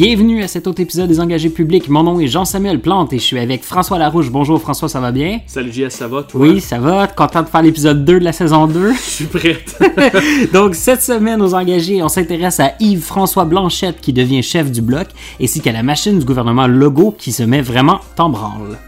Bienvenue à cet autre épisode des Engagés publics. Mon nom est Jean-Samuel Plante et je suis avec François Larouche. Bonjour François, ça va bien? Salut JS, ça va toi? Oui, ça va. Content de faire l'épisode 2 de la saison 2. Je suis prête. Donc cette semaine aux Engagés, on s'intéresse à Yves-François Blanchette qui devient chef du bloc ainsi qu'à la machine du gouvernement Legault qui se met vraiment en branle.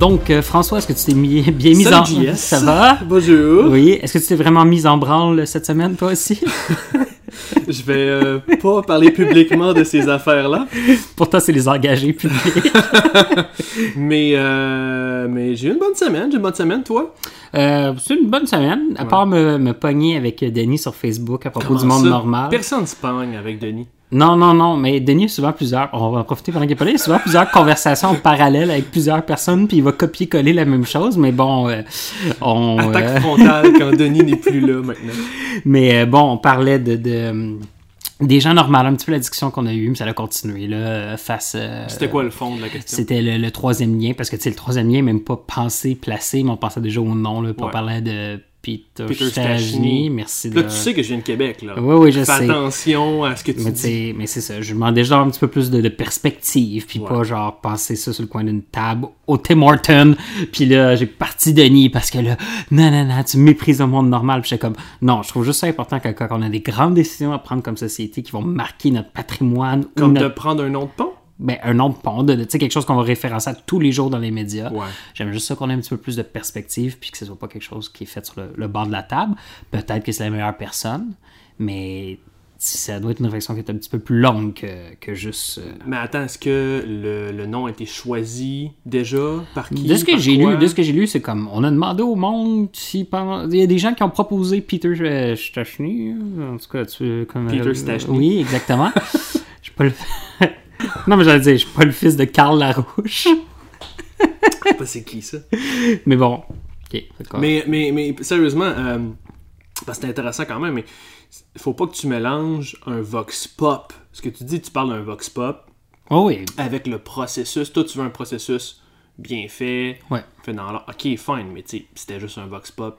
Donc, euh, François, est-ce que tu t'es mis, bien mis en... JS. Ça va? Bonjour. Oui. Est-ce que tu t'es vraiment mis en branle cette semaine, toi aussi? Je vais euh, pas parler publiquement de ces affaires-là, Pour toi, c'est les engagés publics. mais, euh, mais j'ai eu une bonne semaine. J'ai une bonne semaine, toi? Euh, c'est une bonne semaine, à part me, me pogner avec Denis sur Facebook à propos Comment du monde ça? normal. Personne se pogne avec Denis. Non, non, non, mais Denis a souvent plusieurs, on va en profiter pendant qu'il est pas là, il a souvent plusieurs conversations en parallèle avec plusieurs personnes, puis il va copier-coller la même chose, mais bon, euh, on... Attaque euh, frontale quand Denis n'est plus là maintenant. mais euh, bon, on parlait de... de euh, des gens normaux, un petit peu la discussion qu'on a eue, mais ça a continué, là, euh, face... euh, C'était quoi le fond de la question? C'était le, le troisième lien, parce que tu sais, le troisième lien même pas pensé, placé, mais on pensait déjà au nom, là, puis on Ouais. parlait de Peter, Peter. Stachny. Merci de... Là, tu sais que je viens de Québec, là. Oui, oui, je Fais sais. attention à ce que tu Mais, dis. mais c'est ça, je demandais genre un petit peu plus de, de perspective, puis Ouais. pas genre penser ça sur le coin d'une table au Tim Horton, puis là j'ai parti Denis parce que là, non, non, non, tu méprises le monde normal, puis j'étais comme, non, je trouve juste ça important que quand on a des grandes décisions à prendre comme société qui vont marquer notre patrimoine, ou Comme de prendre un nom de pont? Ben, un nom de pont, de, de- tu sais, quelque chose qu'on va référencer à tous les jours dans les médias. Ouais. J'aime juste ça qu'on ait un petit peu plus de perspective, puis que ce soit pas quelque chose qui est fait sur le, le bord de la table. Peut-être que c'est la meilleure personne, mais ça doit être une réflexion qui est un petit peu plus longue que, que juste. euh, Mais attends, est-ce que le, le nom a été choisi déjà? Par qui? De ce que j'ai lu, de ce que j'ai lu, c'est comme on a demandé au monde si il y a des gens qui ont proposé Peter euh, Stachny, en tout cas tu comme Peter Stachny. Oui, exactement. Je pas le Non, mais j'allais dire, je suis pas le fils de Karl Larouche. Je sais pas c'est qui ça. Mais bon. OK. Mais, mais, mais sérieusement, euh, parce que c'est intéressant quand même, mais faut pas que tu mélanges un vox pop. Ce que tu dis, tu parles d'un vox pop Oh oui. avec le processus. Toi, tu veux un processus bien fait, Ouais. fait dans l'ordre. Ok, fine, mais tu sais, c'était juste un vox pop.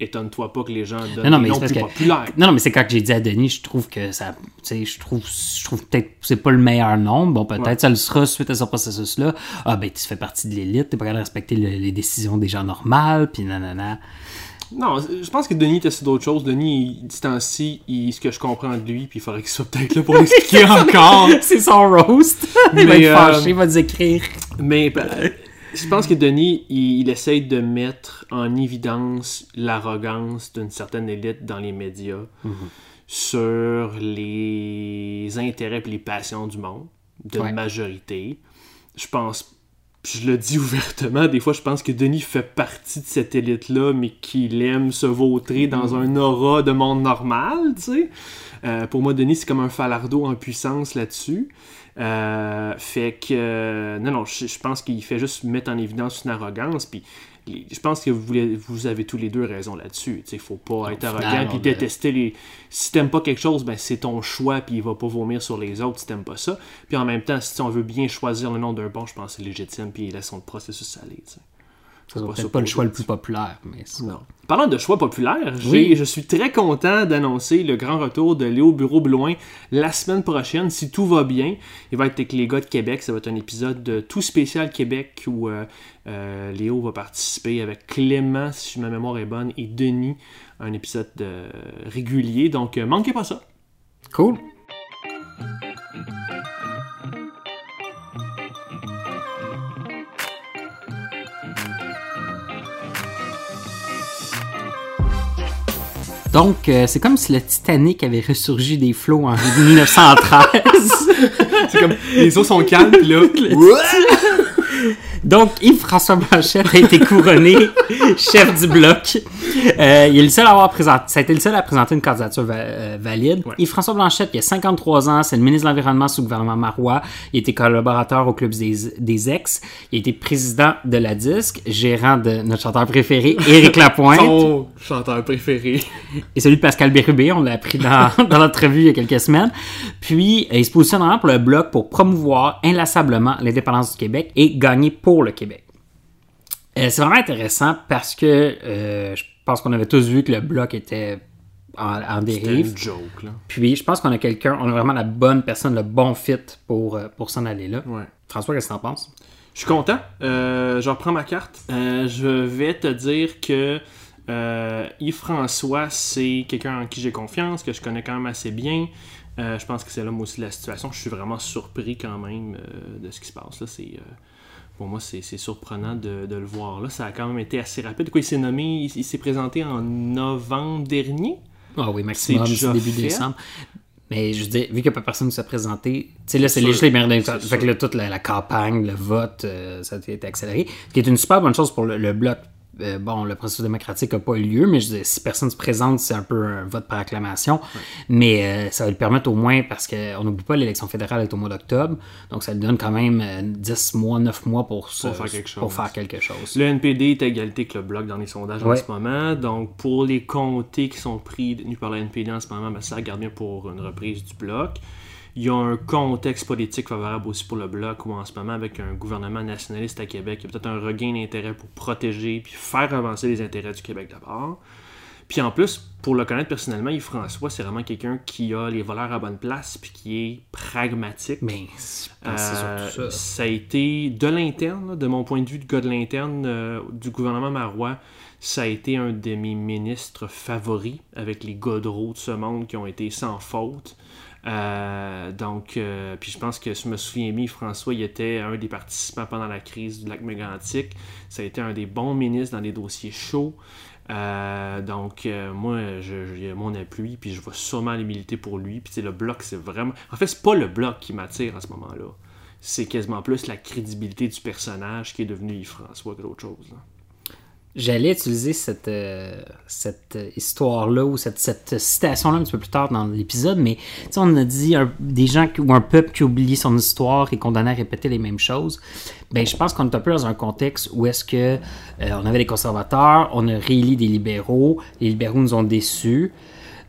Étonne-toi pas que les gens donnent Non, non, des mais noms plus que- populaires. Non, non, mais c'est quand j'ai dit à Denis, je trouve que ça. Tu sais, je trouve, je trouve peut-être que c'est pas le meilleur nom. Bon, peut-être Ouais. ça le sera suite à ce processus-là. Ah, ben, tu fais partie de l'élite, t'es pas capable de respecter le- les décisions des gens normales, puis nanana. Non, je pense que Denis était sur d'autres choses. Denis, il- ce temps-ci, il- ce que je comprends de lui, puis il faudrait qu'il soit peut-être là pour l'expliquer encore. c'est son roast. il va Mais, être euh, fâché, il va nous écrire. Mais ben, je pense que Denis, il, il essaye de mettre en évidence l'arrogance d'une certaine élite dans les médias sur les intérêts et les passions du monde, de Ouais. majorité. Je pense, je le dis ouvertement, des fois je pense que Denis fait partie de cette élite-là, mais qu'il aime se vautrer dans un aura de monde normal, tu sais. Euh, pour moi, Denis, c'est comme un falardeau en puissance là-dessus. Euh, fait que, euh, non, non, je, je pense qu'il fait juste mettre en évidence une arrogance. Puis, je pense que vous, vous avez tous les deux raison là-dessus. Il faut pas être arrogant puis détester les. Si t'aimes pas quelque chose, ben c'est ton choix puis il va pas vomir sur les autres si t'aimes pas ça. Puis en même temps, si on veut bien choisir le nom d'un bon, je pense que c'est légitime puis laissons le processus aller. C'est pas peut-être ça pas le choix le plus populaire, mais Non. Parlant de choix populaires, Oui. je suis très content d'annoncer le grand retour de Léo Bureau Blouin la semaine prochaine. Si tout va bien, il va être avec les gars de Québec. Ça va être un épisode de tout spécial Québec où euh, euh, Léo va participer avec Clément, si ma mémoire est bonne, et Denis. Un épisode euh, régulier. Donc, manquez pas ça. Cool. Donc, euh, c'est comme si le Titanic avait ressurgi des flots en 1913. C'est comme les eaux sont calmes, puis là. Donc, Yves-François Blanchette a été couronné chef du bloc. Euh, il est le seul à avoir présenté, ça a été le seul à présenter une candidature va- euh, valide. Ouais. Et François Blanchette, il a 53 ans, c'est le ministre de l'Environnement sous le gouvernement Marois. Il était collaborateur au Club des, des ex. Il été président de la DISC, gérant de notre chanteur préféré, Éric Lapointe. Son chanteur préféré. et celui de Pascal Bérubé, on l'a appris dans, dans notre revue il y a quelques semaines. Puis, euh, il se positionne vraiment pour le Bloc pour promouvoir inlassablement l'indépendance du Québec et gagner pour le Québec. Euh, c'est vraiment intéressant parce que euh, je pense qu'on avait tous vu que le Bloc était en, en C'était dérive. une joke, là. Puis, je pense qu'on a quelqu'un, on a vraiment la bonne personne, le bon fit pour, euh, pour s'en aller là. Ouais. François, qu'est-ce que t'en penses? Je suis content. Euh, je reprends ma carte. Je vais te dire que Yves-François, c'est quelqu'un en qui j'ai confiance, que je connais quand même assez bien. Je pense que c'est l'homme aussi de la situation. Je suis vraiment surpris quand même de ce qui se passe. Là. C'est, pour moi, c'est, surprenant de, de le voir. Là. Ça a quand même été assez rapide. Quoi, il s'est nommé, il, il s'est présenté en novembre dernier. Ah oui, maximum, début fait. décembre. Mais je veux dire, vu que pas personne ne s'est présenté, tu sais, là, c'est législatif, fait que là, toute la, la campagne, le vote, euh, ça a été accéléré. Ce qui est une super bonne chose pour le, le bloc. Euh, bon, le processus démocratique n'a pas eu lieu, mais je dire, si personne se présente, c'est un peu un vote par acclamation. Mais euh, ça va lui permettre au moins, parce qu'on n'oublie pas, l'élection fédérale est au mois d'octobre, donc ça lui donne quand même euh, 10 mois, 9 mois pour, se- faire quelque pour chose. faire quelque chose. Le NPD est à égalité avec le Bloc dans les sondages en ce moment. Donc, pour les comtés qui sont pris tenus par le NPD en ce moment, ben, ça regarde bien pour une reprise du Bloc. Il y a un contexte politique favorable aussi pour le Bloc, où en ce moment, avec un gouvernement nationaliste à Québec, il y a peut-être un regain d'intérêt pour protéger puis faire avancer les intérêts du Québec d'abord. Puis en plus, pour le connaître personnellement, Yves-François, c'est vraiment quelqu'un qui a les valeurs à bonne place puis qui est pragmatique. Mais Euh, ça. ça a été de l'interne, de mon point de vue de gars de l'interne euh, du gouvernement marois, ça a été un de mes ministres favoris avec les Godreau de ce monde qui ont été sans faute. Euh, donc, euh, puis je pense que je me souviens bien, François, il était un des participants pendant la crise du lac mégantique. Ça a été un des bons ministres dans des dossiers chauds. Euh, donc, moi, je- j'ai mon appui, puis je vais sûrement aller militer pour lui. Puis, le bloc, c'est vraiment. En fait, c'est pas le bloc qui m'attire à ce moment-là. C'est quasiment plus la crédibilité du personnage qui est devenu Yves-François que d'autre chose. J'allais utiliser cette, euh, cette histoire-là ou cette, cette citation-là un petit peu plus tard dans l'épisode, mais on a dit un- des gens qui- ou un peuple qui oublie son histoire et condamné à répéter les mêmes choses. Ben, je pense qu'on est un peu dans un contexte où est-ce que euh, on avait des conservateurs, on a réélu des libéraux, les libéraux nous ont déçus.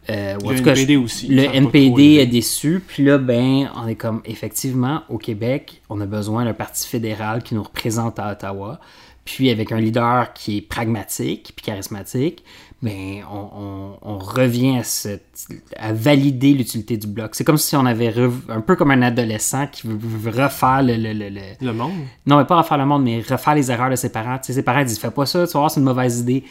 Euh, ou en Le tout cas, NPD aussi, Le NPD est déçu. Puis là, ben, on est comme, effectivement, au Québec, on a besoin d'un parti fédéral qui nous représente à Ottawa. Puis avec un leader qui est pragmatique puis charismatique, ben, on, on- on revient à, cette- à valider l'utilité du bloc. C'est comme si on avait rev- un peu comme un adolescent qui veut, refaire le, le- le- le- Le monde non, mais pas refaire le monde, mais refaire les erreurs de ses parents. Tu sais, ses parents disent Fais pas ça, tu voir, c'est une mauvaise idée.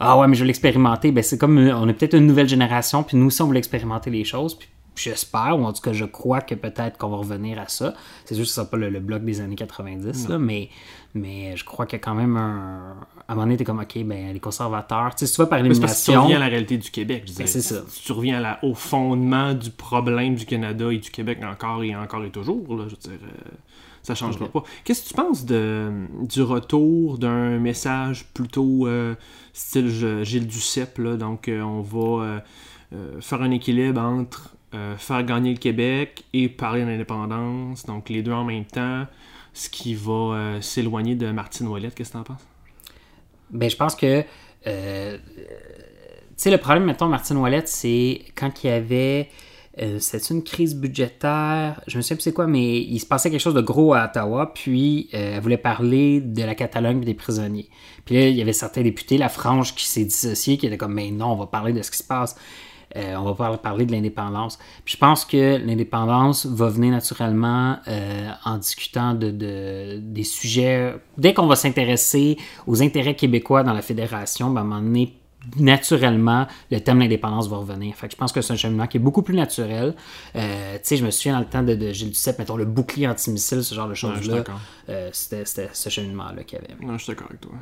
Ah ouais, mais je vais l'expérimenter. Ben, c'est comme on est peut-être une nouvelle génération, puis nous aussi, on veut expérimenter les choses. Puis j'espère, ou en tout cas, je crois que peut-être qu'on va revenir à ça. C'est juste que ce sera pas le, le bloc des années 90, là, mais, mais je crois qu'il y a quand même un. À un moment donné, t'es comme OK, ben, les conservateurs. Tu sais, si tu vas par c'est parce que tu élimination. reviens à la réalité du Québec. je Ben, c'est ça. Tu reviens à la- au fondement du problème du Canada et du Québec encore et encore et toujours. Là, je veux dire, euh, ça changera pas. Qu'est-ce que tu penses de, du retour d'un message plutôt euh, style je- Gilles Duceppe? Là, donc, euh, on va euh, euh, faire un équilibre entre euh, faire gagner le Québec et parler d'indépendance. Donc, les deux en même temps. Ce qui va euh, s'éloigner de Martine Ouellette. Qu'est-ce que tu en penses? Ben, je pense que. euh, tu sais, le problème, mettons, Martine Ouellette, c'est quand il y avait. C'était une crise budgétaire, je me souviens plus c'est quoi, mais il se passait quelque chose de gros à Ottawa, puis elle voulait parler de la Catalogne et des prisonniers. Puis là, il y avait certains députés, la frange qui s'est dissociée, qui était comme, mais non, on va parler de ce qui se passe. Euh, on va par- parler de l'indépendance. Puis je pense que l'indépendance va venir naturellement euh, en discutant de, de- des sujets. Dès qu'on va s'intéresser aux intérêts québécois dans la fédération, ben, à un moment donné, naturellement, le thème de l'indépendance va revenir. Fait que je pense que c'est un cheminement qui est beaucoup plus naturel. Euh, tu sais, je me souviens dans le temps de, de Gilles Duceppe, mettons le bouclier antimissile, ce genre de choses-là. euh, c'était, c'était ce cheminement-là qu'il y avait. Non, je suis d'accord avec toi.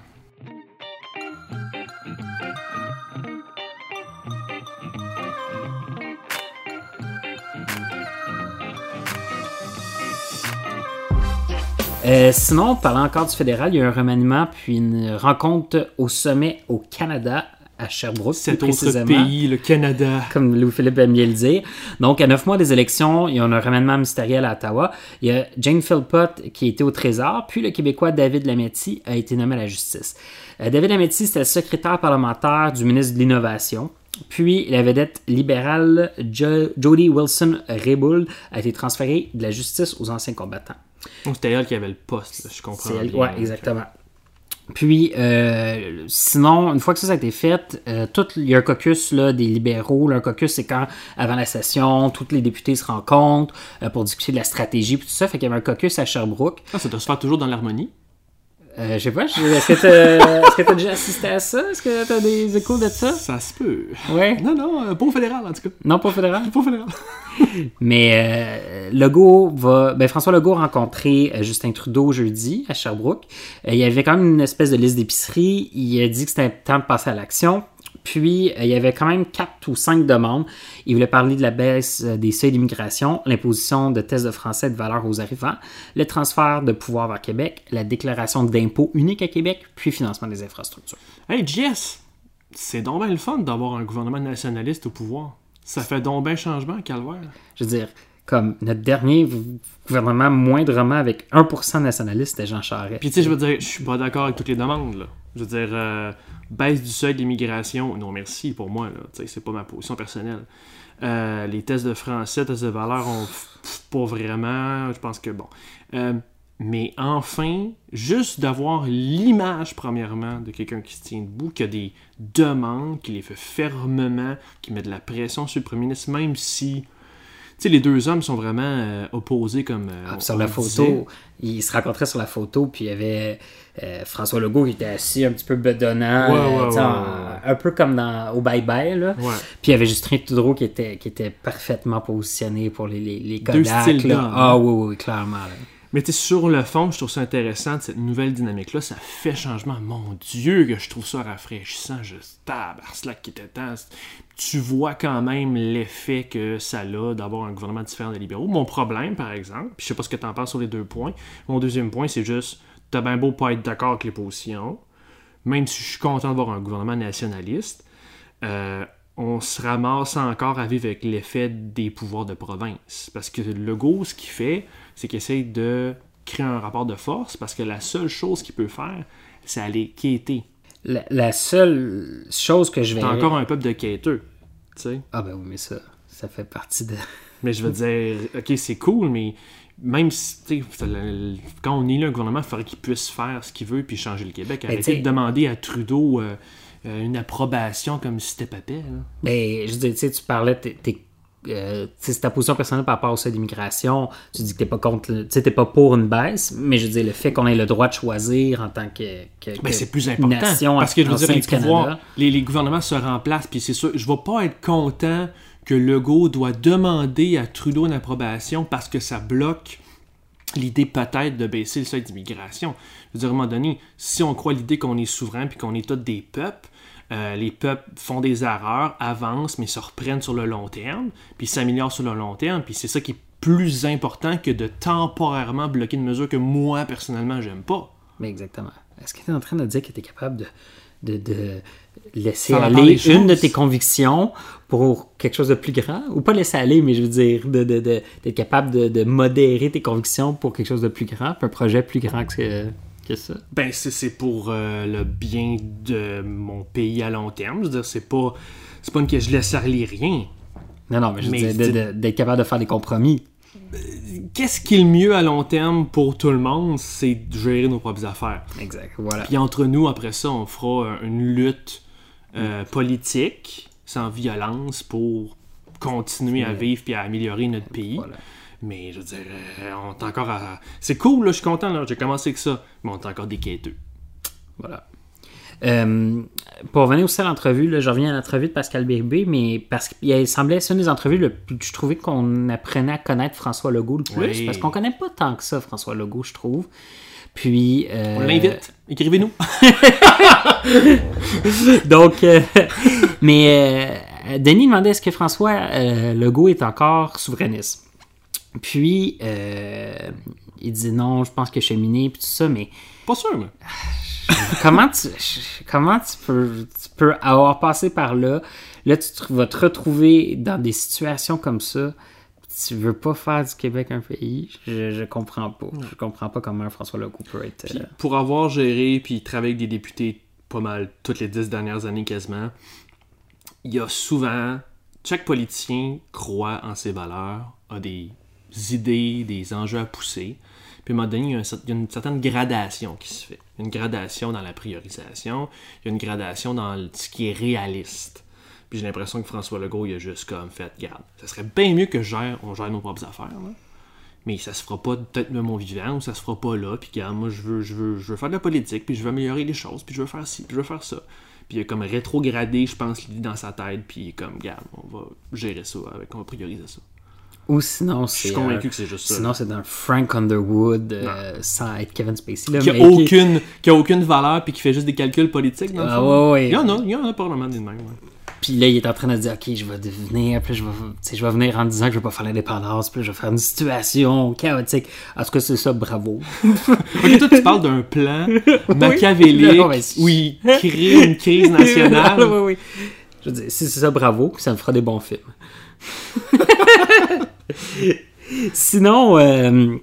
Euh, sinon, parlant encore du fédéral, il y a eu un remaniement puis une rencontre au sommet au Canada à Sherbrooke. Cet plus autre pays, le Canada. Comme Louis-Philippe aime bien le dire. Donc, à neuf mois des élections, il y a un remaniement ministériel à Ottawa. Il y a Jane Philpott qui était au Trésor, puis le Québécois David Lametti a été nommé à la justice. Euh, David Lametti, c'était le secrétaire parlementaire du ministre de l'Innovation. Puis, la vedette libérale Jo- Jody Wilson-Raybould a été transférée de la justice aux anciens combattants. Donc, c'était elle qui avait le poste, je comprends. C'est elle- ouais, exactement. Puis, euh, sinon, une fois que ça, ça a été fait, euh, tout, il y a un caucus là, des libéraux. là, un caucus, c'est quand, avant la session, tous les députés se rencontrent euh, pour discuter de la stratégie, puis tout ça. Fait qu'il y avait un caucus à Sherbrooke. Ah, ça doit se faire toujours dans l'harmonie? Euh, je sais pas, est-ce que t'as t'as déjà assisté à ça? Est-ce que t'as des échos de ça? Ça se peut. Ouais. Non, non, euh, pas au fédéral, en tout cas. Non, pas fédéral? Pas au fédéral. Mais euh, Legault va. Ben, François Legault a rencontré euh, Justin Trudeau jeudi à Sherbrooke. Euh, il y avait quand même une espèce de liste d'épicerie. Il a dit que c'était temps de passer à l'action. Puis, euh, il y avait quand même quatre ou cinq demandes. Il voulait parler de la baisse euh, des seuils d'immigration, l'imposition de tests de français de valeur aux arrivants, le transfert de pouvoir vers Québec, la déclaration d'impôts unique à Québec, puis financement des infrastructures. Hey, Jess, c'est donc bien le fun d'avoir un gouvernement nationaliste au pouvoir. Ça fait donc bien changement, calvaire. Je veux dire, comme notre dernier gouvernement moindrement avec 1% nationaliste, c'était Jean Charest. Puis tu sais, je veux dire, je suis pas d'accord avec toutes les demandes, là. Je veux dire, euh, baisse du seuil d'immigration, non merci pour moi, c'est pas ma position personnelle. Euh, les tests de français, tests de valeur, on pas vraiment. Je pense que bon. Euh, mais enfin, juste d'avoir l'image, premièrement, de quelqu'un qui se tient debout, qui a des demandes, qui les fait fermement, qui met de la pression sur le premier ministre, même si. Sais, les deux hommes sont vraiment euh, opposés comme. euh, Ah, on- sur on la photo, disait. ils se rencontraient sur la photo, puis il y avait euh, François Legault qui était assis un petit peu bedonnant, Ouais, ouais, en- un peu comme dans, au Bye Bye. Là. Puis il y avait Justin Trudeau qui était, qui était parfaitement positionné pour les, les, les Deux Kodak, styles là. Ah hein. oui, oui, oui, clairement. là. Mais tu sur le fond, je trouve ça intéressant cette nouvelle dynamique-là. Ça fait changement. Mon Dieu, que je trouve ça rafraîchissant. Je tabarnak qui était. Tu vois quand même l'effet que ça a d'avoir un gouvernement différent des libéraux. Mon problème, par exemple, puis je sais pas ce que tu en penses sur les deux points. Mon deuxième point, c'est juste, t'as bien beau pas être d'accord avec les positions, même si je suis content d'avoir un gouvernement nationaliste, euh, on se ramasse encore à vivre avec l'effet des pouvoirs de province. Parce que le Legault, ce qu'il fait, c'est qu'il essaie de créer un rapport de force parce que la seule chose qu'il peut faire, c'est aller quêter. La, la seule chose que je vais. T'as encore un peuple de quêteux, tu sais. Ah ben oui, mais ça, ça fait partie de... Mais je veux dire, ok, c'est cool, mais même si, quand on est là, un gouvernement, il faudrait qu'il puisse faire ce qu'il veut puis changer le Québec. Arrêtez de demander à Trudeau euh, une approbation comme si c'était papet, là. Ben, je veux dire, tu sais, tu parlais, t'es, t'es- euh, tu sais, c'est ta position personnelle par rapport au seuil d'immigration. Tu dis que t'es pas contre, tu t'es pas pour une baisse, mais je veux dire, le fait qu'on ait le droit de choisir en tant que, que- Ben, que c'est plus important. nation parce que je veux dire, pouvoirs, les, les gouvernements se remplacent, puis c'est sûr, je vais pas être content que Legault doit demander à Trudeau une approbation parce que ça bloque l'idée peut-être de baisser le seuil d'immigration. Je veux dire, à un moment donné, si on croit l'idée qu'on est souverain puis qu'on est tous des peuples, euh, les peuples font des erreurs, avancent, mais se reprennent sur le long terme, puis s'améliorent sur le long terme, puis c'est ça qui est plus important que de temporairement bloquer une mesure que moi, personnellement, j'aime pas. Mais exactement. Est-ce que tu es en train de dire que tu es capable de, de, de laisser aller une de tes convictions pour quelque chose de plus grand? Ou pas laisser aller, mais je veux dire, de, de, de- d'être capable de, modérer tes convictions pour quelque chose de plus grand, un projet plus grand que, que ça? Ben, c'est- c'est pour euh, le bien de mon pays à long terme. Je veux dire, c'est pas, c'est pas une que je laisse aller rien. Non, non, mais je veux Mais de- d'être capable de faire des compromis. Qu'est-ce qui est le mieux à long terme pour tout le monde, c'est de gérer nos propres affaires. Exact, voilà. Puis entre nous, après ça, on fera euh, une lutte euh, politique, sans violence, pour continuer à vivre puis à améliorer notre pays. Voilà. Mais je veux dire, euh, on est encore à... C'est cool, là, je suis content, là, j'ai commencé avec ça. Mais on est encore des quêteux. Voilà. Euh, pour revenir aussi à l'entrevue, là, je reviens à l'entrevue de Pascal Bérubé, mais parce qu'il semblait, c'est une des entrevues le plus, je trouvais qu'on apprenait à connaître François Legault le plus, Oui. parce qu'on connaît pas tant que ça François Legault, je trouve. Puis. euh, On l'invite. Écrivez-nous. Donc, euh, mais Denis demandait est-ce que François Legault est encore souverainiste? Puis, euh, il dit non, je pense que cheminé, puis tout ça, mais Pas sûr, mais. comment tu, comment tu peux, tu peux avoir passé par là, là tu te- vas te retrouver dans des situations comme ça, tu veux pas faire du Québec un pays, je, je comprends pas. Je comprends pas comment François Legault peut être... Puis euh, pour avoir géré puis travaillé avec des députés pas mal toutes les dix dernières années quasiment, il y a souvent. Chaque politicien croit en ses valeurs, a des idées, des enjeux à pousser. Puis à un donné, il y a, une certaine gradation qui se fait. Une gradation dans la priorisation, il y a une gradation dans ce qui est réaliste. Puis j'ai l'impression que François Legault, il a juste comme fait, garde, ça serait bien mieux que je gère, on gère nos propres affaires. Mais ça se fera pas peut-être même mon vivant ou ça se fera pas là puis regarde, moi je veux faire de la politique puis je veux améliorer les choses puis je veux faire ci puis je veux faire ça puis il a comme rétrogradé je pense l'idée dans sa tête puis comme regarde on va gérer ça avec on va prioriser ça Ou sinon, je c'est... suis convaincu euh, que c'est juste ça Sinon, c'est dans Frank Underwood, euh, sans être Kevin Spacey. Là, qui a qui- aucune qui a aucune valeur puis qui fait juste des calculs politiques dans Ah, ouais, ouais. il y en a il y en a probablement des de même ouais. Puis là, il est en train de dire, OK, je vais devenir, puis je vais, je vais venir en disant que je vais pas faire l'indépendance, puis je vais faire une situation chaotique. En tout cas, c'est ça, bravo. Ok, toi tu parles d'un plan machiavélique Non, mais c'est- où il crée une crise nationale oui, oui, oui. Je veux dire, si c'est ça, bravo, ça me fera des bons films. Sinon, euh,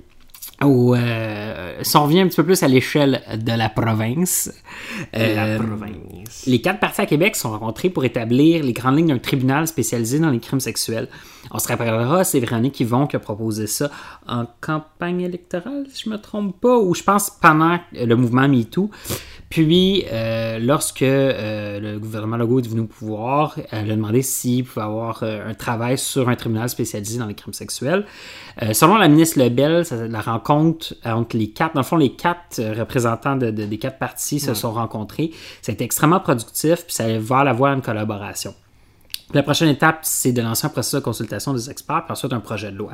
au, euh, si on revient un petit peu plus à l'échelle de la province, la euh, province les quatre partis à Québec sont rencontrés pour établir les grandes lignes d'un tribunal spécialisé dans les crimes sexuels. On se rappellera, c'est Véronique Yvon qui a proposé ça en campagne électorale, si je me trompe pas, ou je pense pendant le mouvement MeToo. Puis, euh, lorsque euh, le gouvernement Legault est venu au pouvoir, elle a demandé s'il pouvait avoir un travail sur un tribunal spécialisé dans les crimes sexuels. Selon la ministre Lebel, ça- la rencontre entre les quatre, dans le fond, les quatre euh, représentants de- de- des quatre partis se sont rencontrés. Ça a été extrêmement productif, puis ça voir la voie à une collaboration. Puis la prochaine étape, c'est de lancer un processus de consultation des experts, puis ensuite un projet de loi.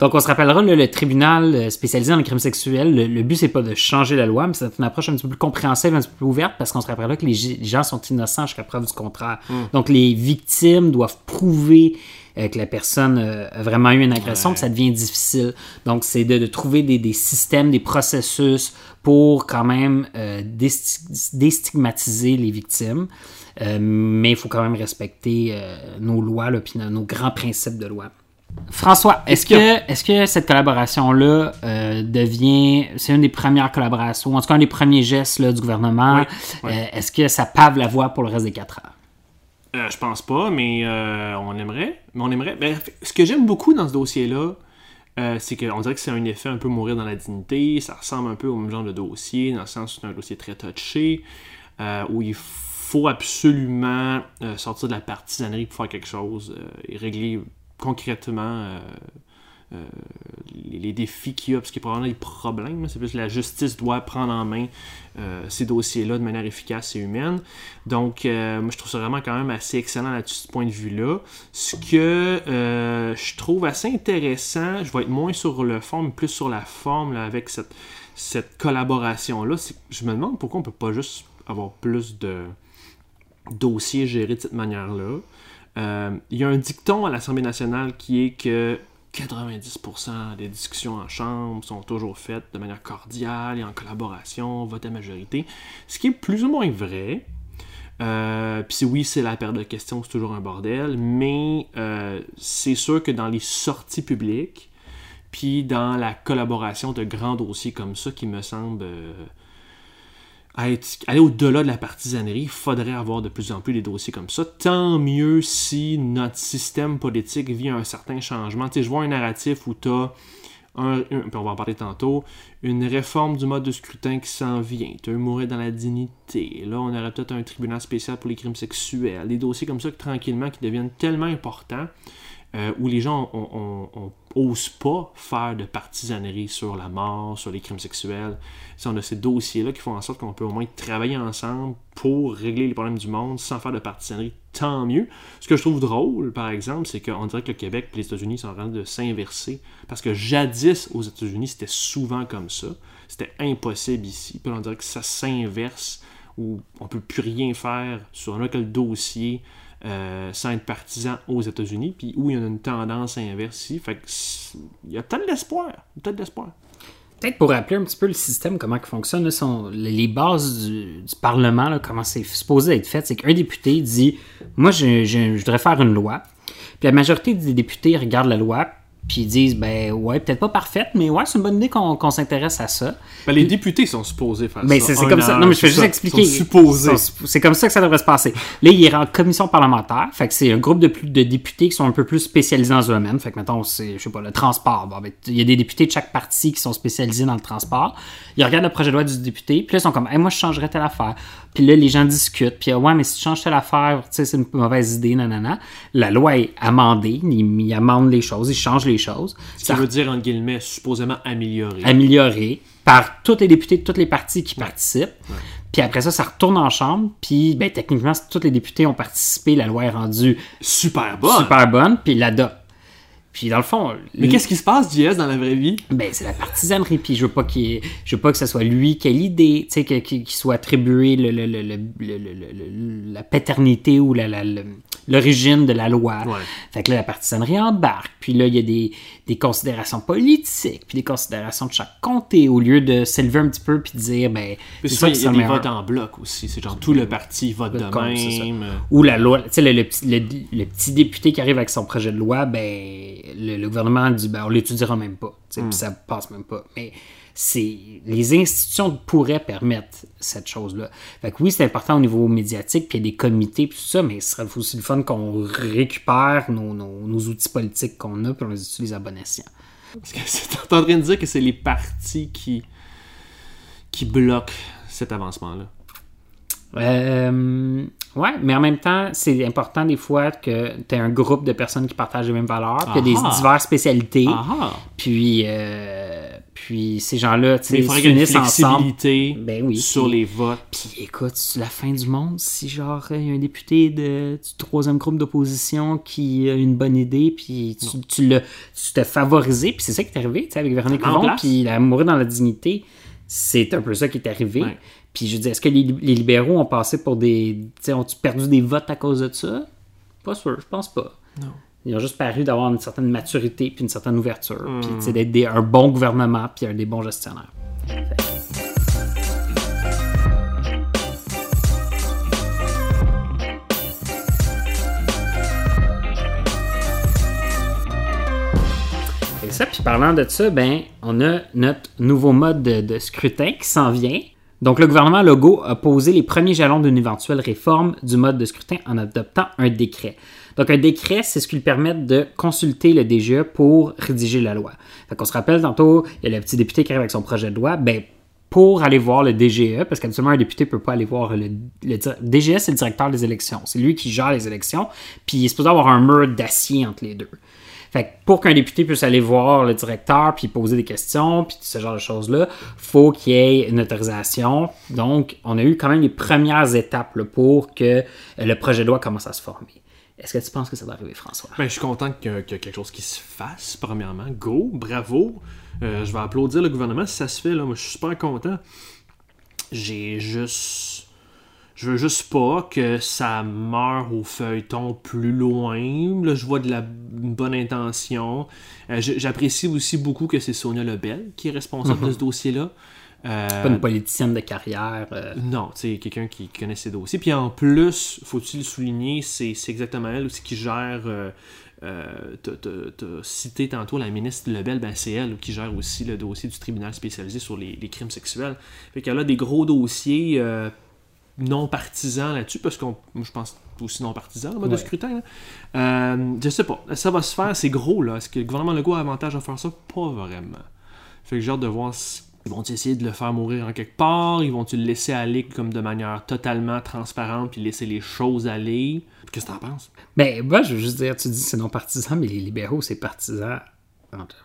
Donc, on se rappellera, là, le tribunal euh, spécialisé dans les crimes sexuels, le, le but, c'est pas de changer la loi, mais c'est une approche un petit peu plus compréhensive, un petit peu plus ouverte, parce qu'on se rappellera que les, gens sont innocents jusqu'à preuve du contraire. Donc, les victimes doivent prouver euh, que la personne euh, a vraiment eu une agression, Ouais. que ça devient difficile. Donc, c'est de, de trouver des, des systèmes, des processus pour quand même euh, désti- déstigmatiser les victimes. Mais il faut quand même respecter nos lois, là, puis nos, grands principes de loi. François, est-ce que, est-ce que cette collaboration-là euh, devient, c'est une des premières collaborations, en tout cas un des premiers gestes là, du gouvernement, Oui, oui. Euh, est-ce que ça pave la voie pour le reste des quatre ans? Euh, je pense pas, mais euh, on aimerait. Mais on aimerait. Ben, ce que j'aime beaucoup dans ce dossier-là, euh, c'est qu'on dirait que c'est un effet un peu mourir dans la dignité. Ça ressemble un peu au même genre de dossier, dans le sens où c'est un dossier très touché, euh, où il faut absolument euh, sortir de la partisanerie pour faire quelque chose et régler concrètement les, défis qu'il y a, parce qu'il y a probablement des problèmes. C'est plus la justice doit prendre en main euh, ces dossiers-là de manière efficace et humaine. Donc, euh, moi, je trouve ça vraiment quand même assez excellent là-dessus, ce point de vue-là. Ce que euh, je trouve assez intéressant, je vais être moins sur le fond, mais plus sur la forme là, avec cette, cette collaboration-là. que Je me demande pourquoi on peut pas juste avoir plus de dossiers gérés de cette manière-là. Il y a un dicton à l'Assemblée nationale qui est que 90% des discussions en chambre sont toujours faites de manière cordiale et en collaboration, vote à majorité. Ce qui est plus ou moins vrai. Euh, Puis oui, c'est la paire de questions, c'est toujours un bordel, mais euh, c'est sûr que dans les sorties publiques, puis dans la collaboration de grands dossiers comme ça, qui me semble euh, aller au-delà de la partisanerie, il faudrait avoir de plus en plus des dossiers comme ça. Tant mieux si notre système politique vit un certain changement. Tu sais, je vois un narratif où tu as, un, on va en parler tantôt, une réforme du mode de scrutin qui s'en vient. Tu as un mourir dans la dignité. Là, on aurait peut-être un tribunal spécial pour les crimes sexuels. Des dossiers comme ça, que, tranquillement, qui deviennent tellement importants, euh, où les gens on, on- on- osent pas faire de partisanerie sur la mort, sur les crimes sexuels. Si on a ces dossiers-là qui font en sorte qu'on peut au moins travailler ensemble pour régler les problèmes du monde sans faire de partisanerie, tant mieux. Ce que je trouve drôle, par exemple, c'est qu'on dirait que le Québec et les États-Unis sont en train de s'inverser. Parce que jadis, aux États-Unis, c'était souvent comme ça. C'était impossible ici. Puis on dirait que ça s'inverse, où on peut plus rien faire sur quel dossier euh, sans être partisan aux États-Unis, puis où il y a une tendance inverse ici. Fait que il y a peut-être de l'espoir. Peut-être pour rappeler un petit peu le système, comment il fonctionne, les bases du, Parlement, comment c'est supposé être fait, c'est qu'un député dit Moi, je, je, je voudrais faire une loi. Puis la majorité des députés regardent la loi, puis ils disent Ben ouais, peut-être pas parfaite, mais ouais, c'est une bonne idée qu'on qu'on s'intéresse à ça. Ben, les députés sont supposés faire Ben, ça. c'est comme ça. Non, mais je vais juste expliquer. Ils. Ils C'est comme ça que ça devrait se passer. Là, il est en commission parlementaire. Fait que c'est un groupe de, plus, de députés qui sont un peu plus spécialisés dans un domaine. Fait que, mettons, c'est, je sais pas, le transport. Bon, ben, il y a des députés de chaque parti qui sont spécialisés dans le transport. Ils regardent le projet de loi du député. Puis là, ils sont comme, hey, moi, je changerais telle affaire. Puis là, les gens discutent. Puis, ouais, mais si tu changes telle affaire, tu sais, c'est une mauvaise idée, nanana. La loi est amendée. Il, il amende les choses. Il change les choses. Ce Ça veut dire, entre guillemets, supposément amélioré. amélioré par tous les députés de tous les partis qui participent. Puis après ça, ça retourne en chambre. Puis ben, techniquement, si tous les députés ont participé, la loi est rendue Super bonne. super bonne, puis ils l'adoptent. Puis dans le fond, Mais qu'est-ce qui se passe, JS, dans la vraie vie? ben, c'est la partisanerie. Puis je veux pas qu'il je veux pas que ce soit lui qui ait l'idée, tu sais, qu'il soit attribué le, le- le- la paternité ou la- l'origine de la loi. Ouais. Fait que là, la partisanerie embarque. Puis là, il y a des, des considérations politiques, puis des considérations de chaque comté, au lieu de s'élever un petit peu puis de dire, ben, c'est ça il y a est des meilleur. votes en bloc aussi. C'est genre tout le parti vote de même. Ou la loi, tu sais, le, le petit- le- le petit député qui arrive avec son projet de loi, ben, le, gouvernement dit, ben, on l'étudiera même pas. Sais, Puis ça passe même pas. Mais les institutions pourraient permettre cette chose-là. Fait que oui, c'est important au niveau médiatique, puis il y a des comités, puis tout ça, mais ce serait aussi le fun qu'on récupère nos, nos- nos outils politiques qu'on a, puis on les utilise à bon escient. Parce que c'est- en train de dire que c'est les partis qui, qui bloquent cet avancement-là. Euh, ouais, mais en même temps, c'est important des fois que tu aies un groupe de personnes qui partagent les mêmes valeurs, puis y a des diverses spécialités. Puis, euh, puis ces gens-là, tu sais, Il faudrait qu'il y ait une s'unissent ensemble. Ben oui, sur puis- les votes. Puis écoute, c'est la fin du monde si genre il y a un député de, du troisième groupe d'opposition qui a une bonne idée, puis tu, tu l'as tu t'es favorisé, puis c'est ça qui est arrivé, tu sais, avec Véronique place. puis il a mouru dans la dignité. C'est un peu ça qui est arrivé. Ouais. Puis je dire, est-ce que les, les libéraux ont passé pour des. Tu sais, ont-tu perdu des votes à cause de ça? Pas sûr, je pense pas. Non. Ils ont juste paru d'avoir une certaine maturité puis une certaine ouverture. Puis Hmm. d'être un bon gouvernement puis un des bons gestionnaires. Ça, puis parlant de ça, ben, on a notre nouveau mode de, de scrutin qui s'en vient. Donc, le gouvernement Legault a posé les premiers jalons d'une éventuelle réforme du mode de scrutin en adoptant un décret. Donc, un décret, c'est ce qui lui permet de consulter le DGE pour rédiger la loi. Fait qu'on se rappelle tantôt, il y a le petit député qui arrive avec son projet de loi. Ben, pour aller voir le DGE, parce qu'habituellement, un député ne peut pas aller voir le, le DGE, c'est le directeur des élections. C'est lui qui gère les élections, puis il est supposé avoir un mur d'acier entre les deux. Fait que pour qu'un député puisse aller voir le directeur puis poser des questions puis ce genre de choses-là, faut qu'il y ait une autorisation. Donc, on a eu quand même les premières étapes pour que le projet de loi commence à se former. Est-ce que tu penses que ça va arriver, François? Ben, je suis content qu'il y, a qu'il y a quelque chose qui se fasse, premièrement. Go, bravo. Euh, je vais applaudir le gouvernement si ça se fait. Là. Moi, je suis super content. J'ai juste. Je veux juste pas que ça meure au feuilleton plus loin. Là, je vois de la une bonne intention. Euh, J'apprécie aussi beaucoup que c'est Sonia Lebel qui est responsable de ce dossier-là. Euh, Pas une politicienne de carrière. euh, non, c'est quelqu'un qui connaît ses dossiers. Puis en plus, faut-il le souligner, c'est exactement elle aussi qui gère. Euh, euh, t'as- t'as t'as cité tantôt la ministre Lebel, ben c'est elle qui gère aussi le dossier du tribunal spécialisé sur les, les crimes sexuels. Fait qu'elle a des gros dossiers euh, non partisans là-dessus, parce qu'on, je pense aussi non partisans, le mode de scrutin. là. Euh, je sais pas, ça va se faire, c'est gros là. Est-ce que le gouvernement Legault a avantage à faire ça? Pas vraiment. Fait que j'ai hâte de voir si ils vont essayer de le faire mourir en quelque part, ils vont-tu le laisser aller comme de manière totalement transparente puis laisser les choses aller? Qu'est-ce que t'en penses? Ben, moi, je veux juste dire, tu dis c'est non partisan, mais les libéraux, c'est partisan.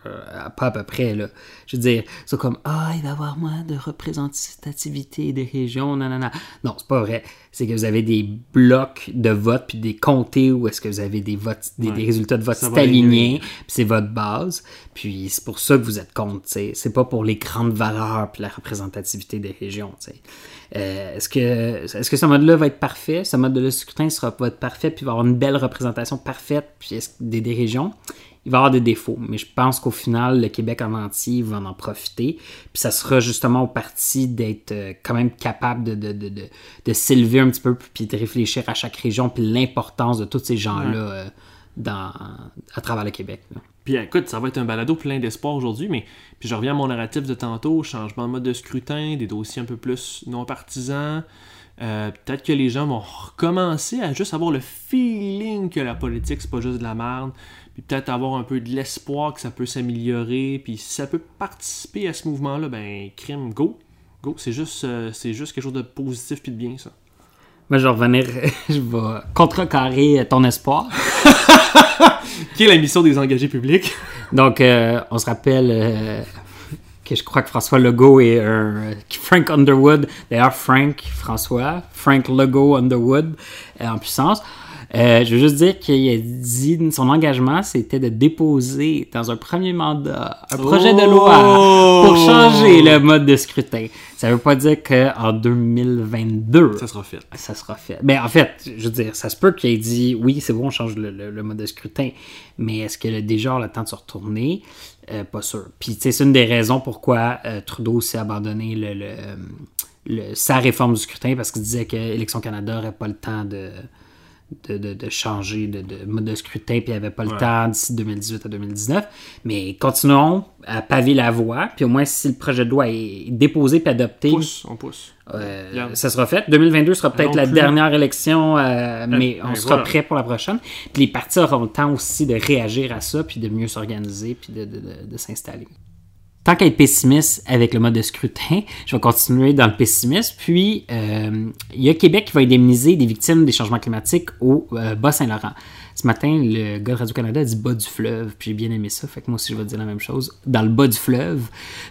Euh, pas à peu près, là. Je veux dire, c'est comme, ah, il va y avoir moins de représentativité des régions, nanana. Non, c'est pas vrai. C'est que vous avez des blocs de vote, puis des comtés où est-ce que vous avez des votes, des, Ouais. des résultats de vote aligner. puis c'est votre base. Puis c'est pour ça que vous êtes contre, tu. C'est pas pour les grandes valeurs puis la représentativité des régions, tu. Euh, est-ce que, est-ce que ce mode-là va être parfait? Ce mode de scrutin sera, va être parfait, puis va avoir une belle représentation parfaite puis des, des régions? Il va y avoir des défauts, mais je pense qu'au final, le Québec en entier va en profiter. Puis ça sera justement au parti d'être euh, quand même capable de, de, de, de, de s'élever un petit peu, puis de réfléchir à chaque région, puis l'importance de tous ces gens-là euh, dans, à travers le Québec. là. Puis écoute, ça va être un balado plein d'espoir aujourd'hui, mais puis je reviens à mon narratif de tantôt, changement de mode de scrutin, des dossiers un peu plus non partisans. Euh, Peut-être que les gens vont recommencer à juste avoir le feeling que la politique, c'est pas juste de la merde. Puis peut-être avoir un peu de l'espoir que ça peut s'améliorer. Puis si ça peut participer à ce mouvement-là, ben crime, go. Go, c'est juste, euh, c'est juste quelque chose de positif puis de bien, ça. Moi, je vais revenir, je vais contrecarrer ton espoir. Qui est la mission des engagés publics? Donc, euh, on se rappelle euh, que je crois que François Legault est un. Frank Underwood, d'ailleurs, Frank François, Frank Legault Underwood euh, en puissance. Euh, je veux juste dire qu'il a dit son engagement, c'était de déposer dans un premier mandat un projet de loi Oh! pour changer le mode de scrutin. Ça veut pas dire qu'en 2022, Ça sera fait. ça sera fait. Mais en fait, je veux dire, ça se peut qu'il ait dit oui, c'est bon, on change le, le- le mode de scrutin. Mais est-ce qu'elle a déjà le temps de se retourner? Euh, Pas sûr. Puis, tu sais, c'est une des raisons pourquoi euh, Trudeau s'est abandonné le, le, le- sa réforme du scrutin parce qu'il disait que Élections Canada n'aurait pas le temps de. De, de- de changer de, de mode de scrutin, puis il n'y avait pas le Ouais. temps d'ici 2018 à 2019. Mais continuons à paver la voie, puis au moins si le projet de loi est déposé puis adopté, Pousse, on pousse. euh, ça sera fait. 2022 sera peut-être la plus. dernière élection, euh, mais on ben sera voilà. prêt pour la prochaine. Puis les partis auront le temps aussi de réagir à ça, puis de mieux s'organiser, puis de- de s'installer. Tant qu'à être pessimiste avec le mode de scrutin, je vais continuer dans le pessimisme. Puis, euh, il y a Québec qui va indemniser des victimes des changements climatiques au euh, Bas-Saint-Laurent. Ce matin, le gars de Radio-Canada a dit bas du fleuve, puis j'ai bien aimé ça, fait que moi aussi je vais dire la même chose, dans le bas du fleuve.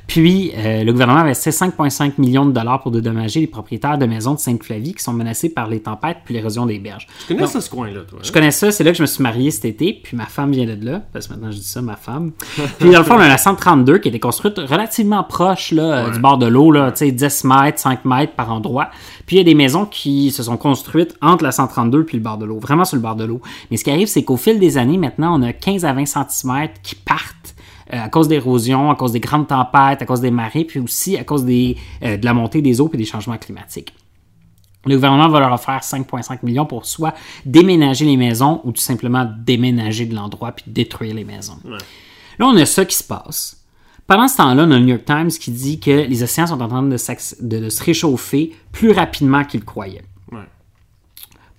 Puis, euh, le gouvernement a investi 5,5 millions de dollars pour dédommager les propriétaires de maisons de Sainte-Flavie qui sont menacés par les tempêtes puis l'érosion des berges. Tu connais ça, ce coin-là, toi? hein? Je connais ça, c'est là que je me suis marié cet été, puis ma femme vient de là, parce que maintenant je dis ça, ma femme. Puis dans le fond, on a la 132 qui a été construite relativement proche là, Ouais. du bord de l'eau, là, tu sais, 10 mètres, 5 mètres par endroit. Puis il y a des maisons qui se sont construites entre la 132 puis le bord de l'eau, vraiment sur le bord de l'eau. Mais ce qui arrive, c'est qu'au fil des années, maintenant, on a 15 à 20 cm qui partent euh, à cause d'érosion, à cause des grandes tempêtes, à cause des marées, puis aussi à cause des, euh, de la montée des eaux et des changements climatiques. Le gouvernement va leur offrir 5,5 millions pour soit déménager les maisons ou tout simplement déménager de l'endroit puis détruire les maisons. Ouais. Là, on a ça qui se passe. Pendant ce temps-là, on a le New York Times qui dit que les océans sont en train de, s'acc- de- de se réchauffer plus rapidement qu'ils le croyaient. Ouais.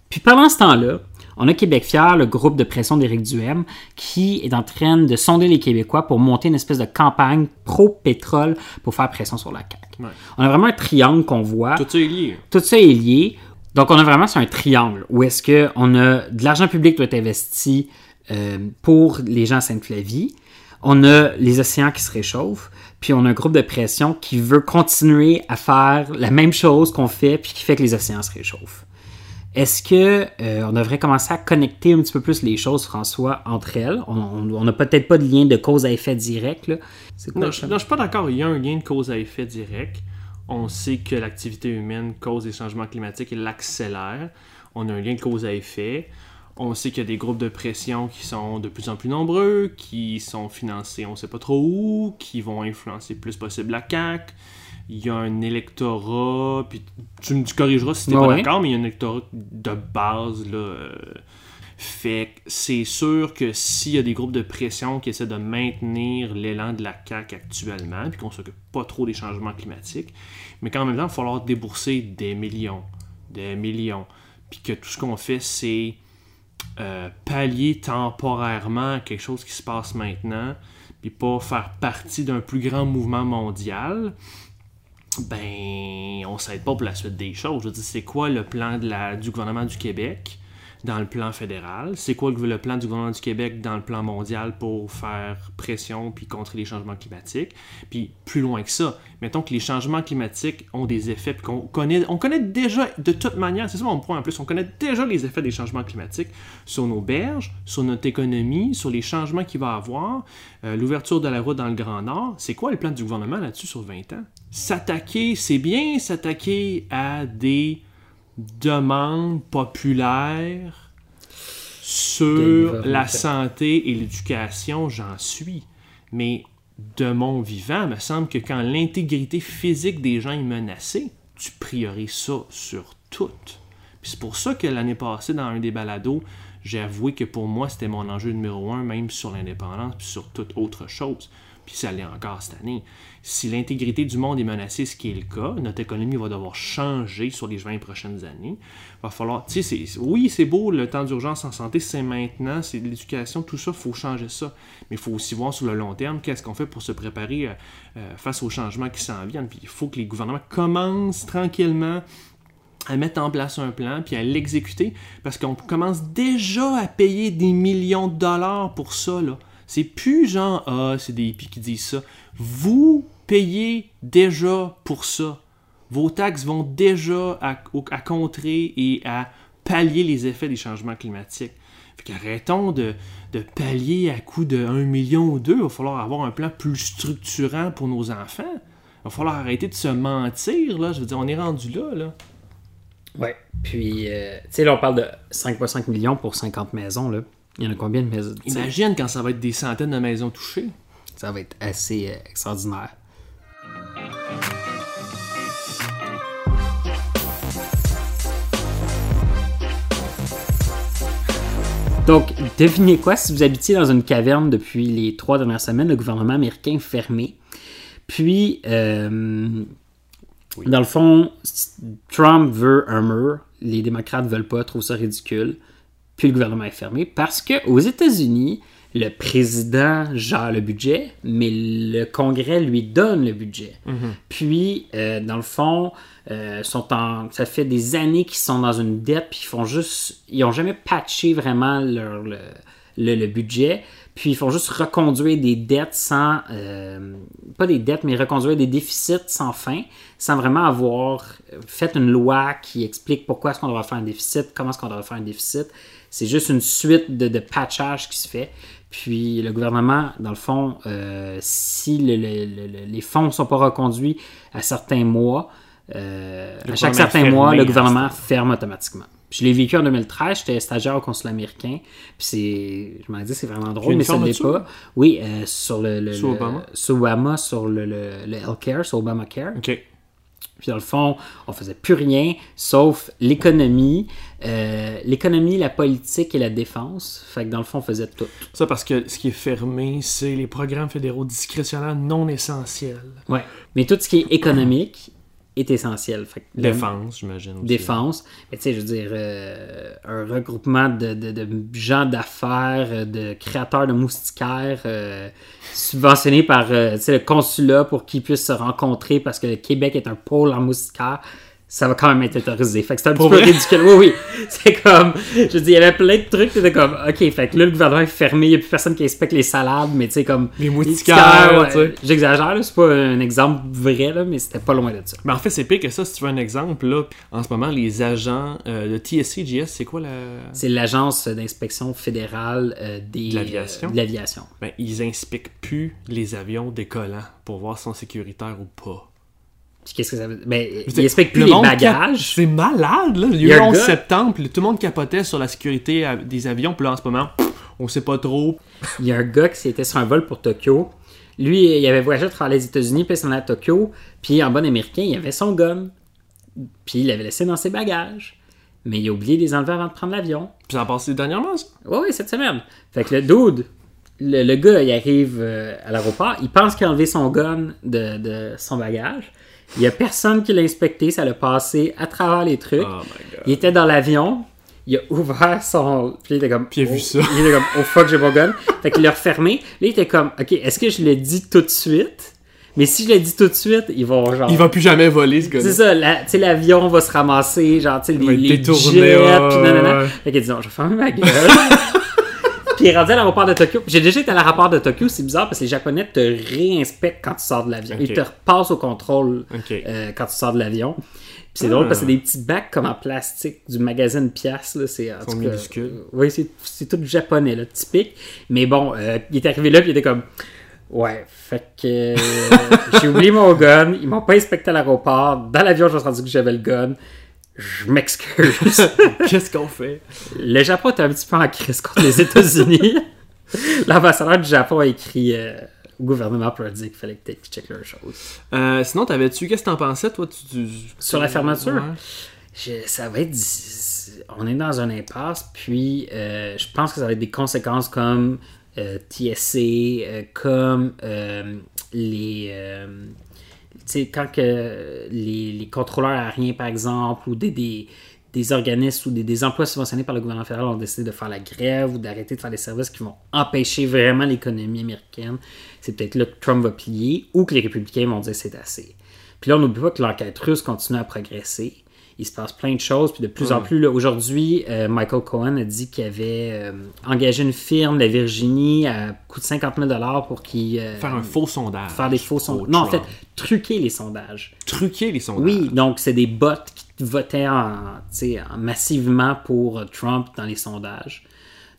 Puis pendant ce temps-là, on a Québec Fier, le groupe de pression d'Éric Duhem, qui est en train de sonder les Québécois pour monter une espèce de campagne pro-pétrole pour faire pression sur la CAQ. Ouais. On a vraiment un triangle qu'on voit. Tout ça est lié. Tout ça est lié. Donc, on a vraiment sur un triangle où est-ce qu'on a de l'argent public qui doit être investi euh, pour les gens à Sainte-Flavie. On a les océans qui se réchauffent. Puis, on a un groupe de pression qui veut continuer à faire la même chose qu'on fait puis qui fait que les océans se réchauffent. Est-ce que euh, on devrait commencer à connecter un petit peu plus les choses, François, entre elles? On n'a peut-être pas de lien de cause à effet direct. là. Quoi Non, je, je suis pas d'accord. Il y a un lien de cause à effet direct. On sait que l'activité humaine cause des changements climatiques et l'accélère. On a un lien de cause à effet. On sait qu'il y a des groupes de pression qui sont de plus en plus nombreux, qui sont financés on sait pas trop où, qui vont influencer le plus possible la CAQ. Il y a un électorat, puis tu me corrigeras si tu Ouais, pas d'accord, mais il y a un électorat de base là, euh, fait que c'est sûr que s'il y a des groupes de pression qui essaient de maintenir l'élan de la CAQ actuellement, puis qu'on s'occupe pas trop des changements climatiques, mais qu'en même temps, il va falloir débourser des millions, des millions, puis que tout ce qu'on fait, c'est euh, pallier temporairement quelque chose qui se passe maintenant, puis pas faire partie d'un plus grand mouvement mondial, ben, on s'aide pas pour la suite des choses. Je veux dire, c'est quoi le plan du gouvernement du Québec? Dans le plan fédéral? C'est quoi le, plan du gouvernement du Québec dans le plan mondial pour faire pression puis contrer les changements climatiques? Puis plus loin que ça, mettons que les changements climatiques ont des effets puis qu'on connaît, on connaît déjà de toute manière, c'est ça mon point en plus, on connaît déjà les effets des changements climatiques sur nos berges, sur notre économie, sur les changements qu'il va avoir, euh, l'ouverture de la route dans le Grand Nord. C'est quoi le plan du gouvernement là-dessus sur 20 ans? S'attaquer, c'est bien s'attaquer à des demandes populaires Sur la santé et l'éducation, j'en suis. Mais de mon vivant, il me semble que quand l'intégrité physique des gens est menacée, tu priorises ça sur tout. Puis c'est pour ça que l'année passée, dans un des balados, j'ai avoué que pour moi, c'était mon enjeu numéro un, même sur l'indépendance, puis sur toute autre chose. Puis ça l'est encore cette année. Si l'intégrité du monde est menacée, ce qui est le cas, notre économie va devoir changer sur les 20 prochaines années. Va falloir, oui, c'est beau, le temps d'urgence en santé, c'est maintenant, c'est l'éducation, tout ça, il faut changer ça. Mais il faut aussi voir sur le long terme, qu'est-ce qu'on fait pour se préparer euh, euh, face aux changements qui s'en viennent. Puis il faut que les gouvernements commencent tranquillement à mettre en place un plan puis à l'exécuter parce qu'on commence déjà à payer des millions de dollars pour ça là. C'est plus genre ah c'est des hippies qui disent ça. Vous payez déjà pour ça. Vos taxes vont déjà à, contrer et à pallier les effets des changements climatiques. Fait qu'arrêtons de, de pallier à coût de 1 million ou deux. Il va falloir avoir un plan plus structurant pour nos enfants. Il va falloir arrêter de se mentir, là. Je veux dire, on est rendu là, là. Ouais. Puis, euh, tu sais, là, on parle de 5,5 millions pour 50 maisons, là. Il y en a combien de maisons? Imagine quand ça va être des centaines de maisons touchées. Ça va être assez euh, extraordinaire. Donc, devinez quoi, si vous habitiez dans une caverne depuis les trois dernières semaines, le gouvernement américain est fermé. Puis, euh, dans le fond, Trump veut un mur, les démocrates veulent pas, trouvent ça ridicule. Puis le gouvernement est fermé parce que aux États-Unis, le président gère le budget, mais le Congrès lui donne le budget. Puis, euh, dans le fond, euh, sont en, ça fait des années qu'ils sont dans une dette, puis ils font juste, ils ont jamais patché vraiment leur, le, le- le budget, puis ils font juste reconduire des dettes sans, euh, pas des dettes, mais reconduire des déficits sans fin, sans vraiment avoir fait une loi qui explique pourquoi est-ce qu'on devrait faire un déficit, comment est-ce qu'on devrait faire un déficit. C'est juste une suite de, de patchage qui se fait. Puis le gouvernement, dans le fond, euh, si le- le- le- le- les fonds ne sont pas reconduits à certains mois, euh, à chaque certain mois, le gouvernement ferme automatiquement. Puis je l'ai vécu en 2013, j'étais stagiaire au consulat américain. Puis c'est, je m'en dis, c'est vraiment drôle, mais ça ne l'est pas. Oui, euh, sur le, le- Obama? sur Obama, sur le, le, le healthcare, sur Obamacare. OK. Puis dans le fond, on faisait plus rien sauf l'économie, euh, l'économie, la politique et la défense. Fait que dans le fond, on faisait tout. Ça parce que ce qui est fermé, c'est les programmes fédéraux discrétionnaires non essentiels. Ouais. Mais tout ce qui est économique est essentiel. Fait que le- Défense, j'imagine. défense. Mais tu sais, je veux dire, euh, un regroupement de, de- de gens d'affaires, euh, de créateurs de moustiquaires, euh, subventionnés par le consulat pour qu'ils puissent se rencontrer parce que le Québec est un pôle en moustiquaire. Ça va quand même être autorisé. Fait que c'est un Pour petit peu vrai? ridicule. Oui, oui. C'est comme. Je dire, il y avait plein de trucs. C'était comme. OK, fait que là, le gouvernement est fermé. Il n'y a plus personne qui inspecte les salades. Mais tu sais, comme. Les moustiquaires, ouais. tu sais. J'exagère, là. C'est pas un exemple vrai, là. Mais c'était pas loin de ça. Mais en fait, c'est pire que ça. Si tu veux un exemple, là, en ce moment, les agents euh, de TSCGS, c'est quoi la? C'est l'agence d'inspection fédérale euh, des, De l'aviation? euh, de l'aviation. Ben, ils inspectent plus les avions décollants pour voir si sont sécuritaires ou pas. Puis qu'est-ce que ça veut dire? Ben, dire, inspectent plus le les bagages. C'est malade, là. Il y Il a eu a un 11 gars- septembre, puis tout le monde capotait sur la sécurité des avions, puis là, en ce moment, on sait pas trop. Il y a un gars qui était sur un vol pour Tokyo. Lui, il avait voyagé à travers les États-Unis, puis il s'en allait à Tokyo. Puis en bon américain, il avait son gun. Puis il l'avait laissé dans ses bagages. Mais il a oublié de les enlever avant de prendre l'avion. Puis ça a passé dernièrement, ça? Ouais, ouais, cette semaine. Fait que le dude, le, le gars, il arrive euh, à l'aéroport, il pense qu'il a enlevé son gun de, de son bagage. Il y a personne qui l'a inspecté, ça l'a passé à travers les trucs. Oh my god. Il était dans l'avion, il a ouvert son. Puis il était comme. Puis il a vu oh- ça. Il était comme, oh fuck, j'ai mon gun. Fait qu'il l'a refermé. Là, il était comme, ok, est-ce que je le dis tout de suite? Mais si je le dis tout de suite, ils vont genre. Il va plus jamais voler, ce gars C'est ça, la- l'avion va se ramasser, genre, tu sais, les, les jets, puis nanana. ouais. Fait qu'il dit, non, je vais fermer ma gueule. puis il est rendu à l'aéroport de Tokyo. J'ai déjà été à l'aéroport de Tokyo, c'est bizarre parce que les Japonais te réinspectent quand tu sors de l'avion. Ils te repassent au contrôle euh, quand tu sors de l'avion. Puis c'est Ah. drôle parce que c'est des petits bacs comme en plastique du magazine. Là, c'est, euh, oui, c'est, c'est tout japonais, là, typique. Mais bon, euh, il est arrivé là, puis il était comme. Ouais, fait que. euh, j'ai oublié mon gun. Ils m'ont pas inspecté à l'aéroport. Dans l'avion, je me suis rendu que j'avais le gun. Je m'excuse. Qu'est-ce qu'on fait? Le Japon est un petit peu en crise contre les États-Unis. L'ambassadeur du Japon a écrit euh, au gouvernement pour dire qu'il fallait que tu checkes leurs choses. Euh, sinon, t'avais-tu, qu'est-ce que t'en pensais, toi? Tu, tu- Sur la fermeture? Ouais. Je- ça va être. On est dans un impasse, puis euh, je pense que ça va être des conséquences comme TSC, comme les. Quand que les, contrôleurs aériens, par exemple, ou des, des, des organismes ou des, des emplois subventionnés par le gouvernement fédéral ont décidé de faire la grève ou d'arrêter de faire des services qui vont empêcher vraiment l'économie américaine, c'est peut-être là que Trump va plier ou que les républicains vont dire c'est assez. Puis là, on n'oublie pas que l'enquête russe continue à progresser. Il se passe plein de choses, puis de plus en plus, aujourd'hui, euh, Michael Cohen a dit qu'il avait euh, engagé une firme, la Virginie, à coût de 50 000 pour qu'il... euh, Faire un faux sondage. faire des faux sondages. Non, en fait, truquer les sondages. Truquer les sondages. Oui, donc c'est des bots qui votaient en, massivement pour Trump dans les sondages.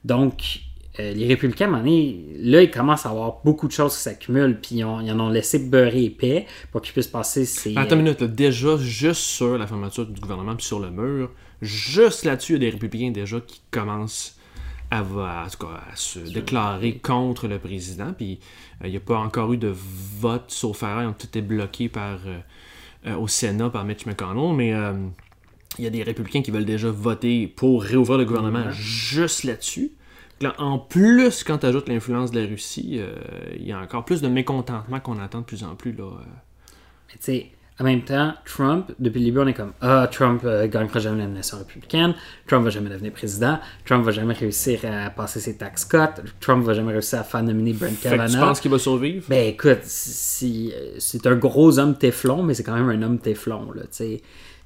Donc, euh, les républicains, à un moment donné, là, ils commencent à avoir beaucoup de choses qui s'accumulent, puis ils, ont- ils en ont laissé beurrer épais pour qu'ils puissent passer ces... Attends une minute, là. déjà, juste sur la fermeture du gouvernement puis sur le mur, juste là-dessus, il y a des républicains déjà qui commencent à, se déclarer contre le président. Puis euh, il n'y a pas encore eu de vote, sauf erreur, ils ont tout été bloqués par, euh, au Sénat par Mitch McConnell, mais il y a des républicains qui veulent déjà voter pour réouvrir le gouvernement juste là-dessus. Là, en plus, quand tu ajoutes l'influence de la Russie, euh, il y a encore plus de mécontentement qu'on attend de plus en plus. Là, euh. Mais tu sais, en même temps, Trump, depuis le début, on est comme Ah, Trump euh, gagnera jamais la nomination républicaine, Trump va jamais devenir président, Trump va jamais réussir à passer ses tax cuts, Trump va jamais réussir à faire nominer Brent Fait que tu Kavanaugh. penses qu'il va survivre? Ben écoute, si, c'est un gros homme téflon, mais c'est quand même un homme téflon, là, tu sais.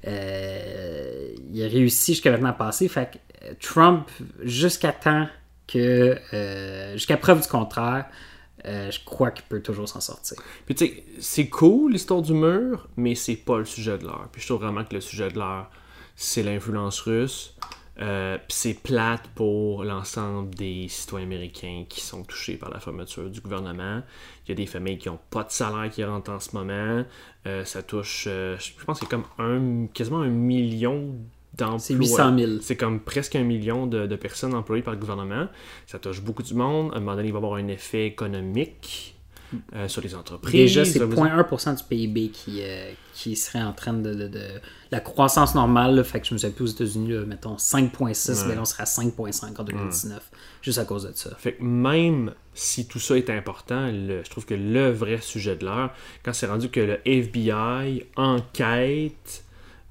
Euh, il a réussi jusqu'à maintenant à passer. Fait que Trump, jusqu'à temps que. euh, jusqu'à preuve du contraire, euh, je crois qu'il peut toujours s'en sortir. Puis tu sais, c'est cool l'histoire du mur, mais c'est pas le sujet de l'heure. Puis je trouve vraiment que le sujet de l'heure, c'est l'influence russe. Euh, puis c'est plate pour l'ensemble des citoyens américains qui sont touchés par la fermeture du gouvernement. Il y a des familles qui n'ont pas de salaire qui rentrent en ce moment. Ça touche, je pense que c'est comme un, quasiment un million d'emplois. C'est 800 000. C'est comme presque un million de, de personnes employées par le gouvernement. Ça touche beaucoup du monde. À un moment donné, il va y avoir un effet économique euh, sur les entreprises. Déjà, c'est Ça veut- 0,1% du PIB qui, euh, qui serait en train de. de- de- La croissance normale, là, fait que je me souviens plus aux États-Unis, mettons 5,6, mais là, on serait à 5,5 en 2019, juste à cause de ça. Fait que même si tout ça est important, le- je trouve que le vrai sujet de l'heure, quand c'est rendu que le FBI enquête,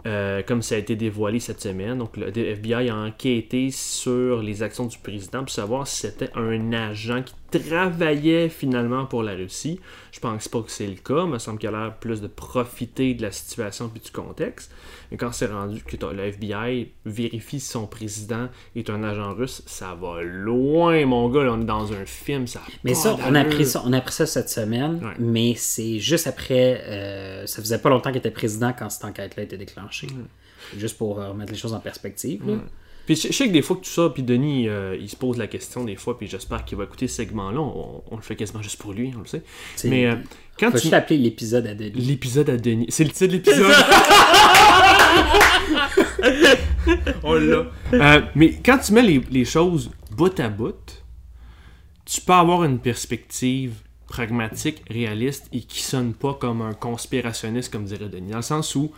euh, comme ça a été dévoilé cette semaine, donc le FBI a enquêté sur les actions du président pour savoir si c'était un agent qui travaillait finalement pour la Russie. Je pense pas que c'est le cas, il me semble qu'il a l'air plus de profiter de la situation puis du contexte. Mais quand c'est rendu que le FBI vérifie si son président est un agent russe, ça va loin, mon gars. là, on est dans un film, ça a Mais ça, on a appris ça, on a appris ça cette semaine, Ouais. mais c'est juste après. euh, ça faisait pas longtemps qu'il était président quand cette enquête-là a été déclenchée. Juste pour euh, remettre les choses en perspective. là. Puis je, je sais que des fois que tout ça, puis Denis, euh, il se pose la question des fois, puis j'espère qu'il va écouter ce segment-là. On, on le fait quasiment juste pour lui, on le sait. Mais euh, quand Faut tu... juste appeler l'épisode à Denis. L'épisode à Denis. C'est le titre de l'épisode. On l'a. Euh, mais quand tu mets les, les choses bout à bout, tu peux avoir une perspective pragmatique, réaliste et qui sonne pas comme un conspirationniste, comme dirait Denis. Dans le sens où,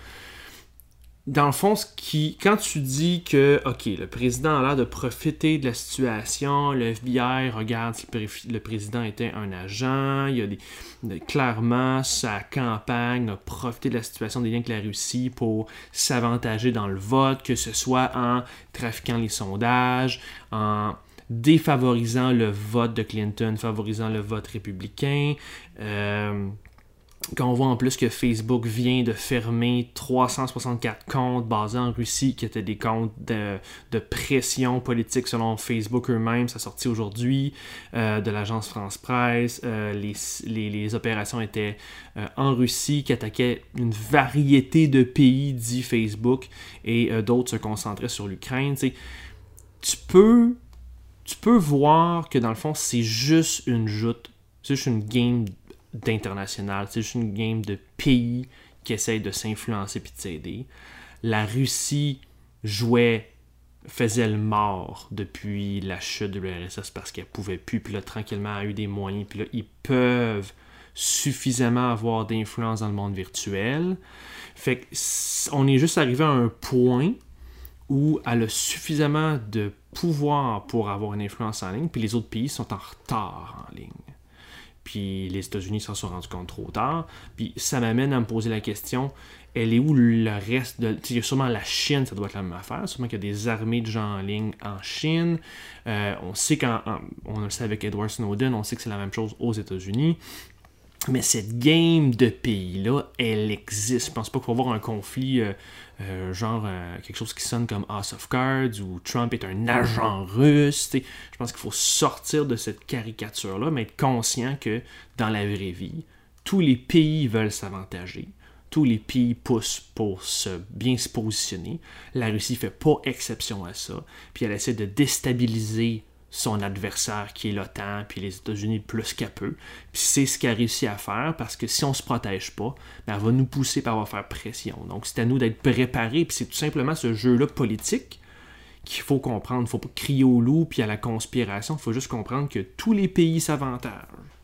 dans le fond, ce qui, quand tu dis que, OK, le président a l'air de profiter de la situation, le FBI regarde si le, pré- le président était un agent, il a clairement, sa campagne a profité de la situation des liens avec la Russie pour s'avantager dans le vote, que ce soit en trafiquant les sondages, en défavorisant le vote de Clinton, favorisant le vote républicain. Euh, quand on voit en plus que Facebook vient de fermer 364 comptes basés en Russie, qui étaient des comptes de, pression politique selon Facebook eux-mêmes, ça sorti aujourd'hui, euh, de l'agence France Presse, euh, les, les, opérations étaient euh, en Russie, qui attaquaient une variété de pays, dit Facebook, et d'autres se concentraient sur l'Ukraine. Tu peux, tu peux voir que dans le fond, c'est juste une joute, c'est juste une game d'international, c'est juste une game de pays qui essayent de s'influencer puis de s'aider. la Russie jouait faisait le mort depuis la chute de l'URSS parce qu'elle pouvait plus. Puis là, tranquillement, a eu des moyens. Puis là, ils peuvent suffisamment avoir d'influence dans le monde virtuel. Fait que on est juste arrivé à un point où elle a suffisamment de pouvoir pour avoir une influence en ligne, puis les autres pays sont en retard en ligne. Puis les États-Unis s'en sont rendus compte trop tard. Puis ça m'amène à me poser la question elle est où le reste de. Sûrement la Chine, ça doit être la même affaire. Sûrement qu'il y a des armées de gens en ligne en Chine. Euh, on sait qu'en. On le sait avec Edward Snowden, on sait que c'est la même chose aux États-Unis. Mais cette game de pays-là, elle existe. Je pense pas qu'il faut avoir un conflit, euh, euh, genre quelque chose qui sonne comme House of Cards ou Trump est un agent russe. Je pense qu'il faut sortir de cette caricature-là, mais être conscient que dans la vraie vie, tous les pays veulent s'avantager tous les pays poussent pour se bien se positionner. La Russie fait pas exception à ça. Puis elle essaie de déstabiliser son adversaire qui est l'OTAN, puis les États-Unis plus qu'à peu. Puis c'est ce qu'elle a réussi à faire parce que si on se protège pas, ben elle va nous pousser par va faire pression. Donc c'est à nous d'être préparés, puis c'est tout simplement ce jeu-là politique qu'il faut comprendre. Il ne faut pas crier au loup puis à la conspiration. Il faut juste comprendre que tous les pays s'avantagent.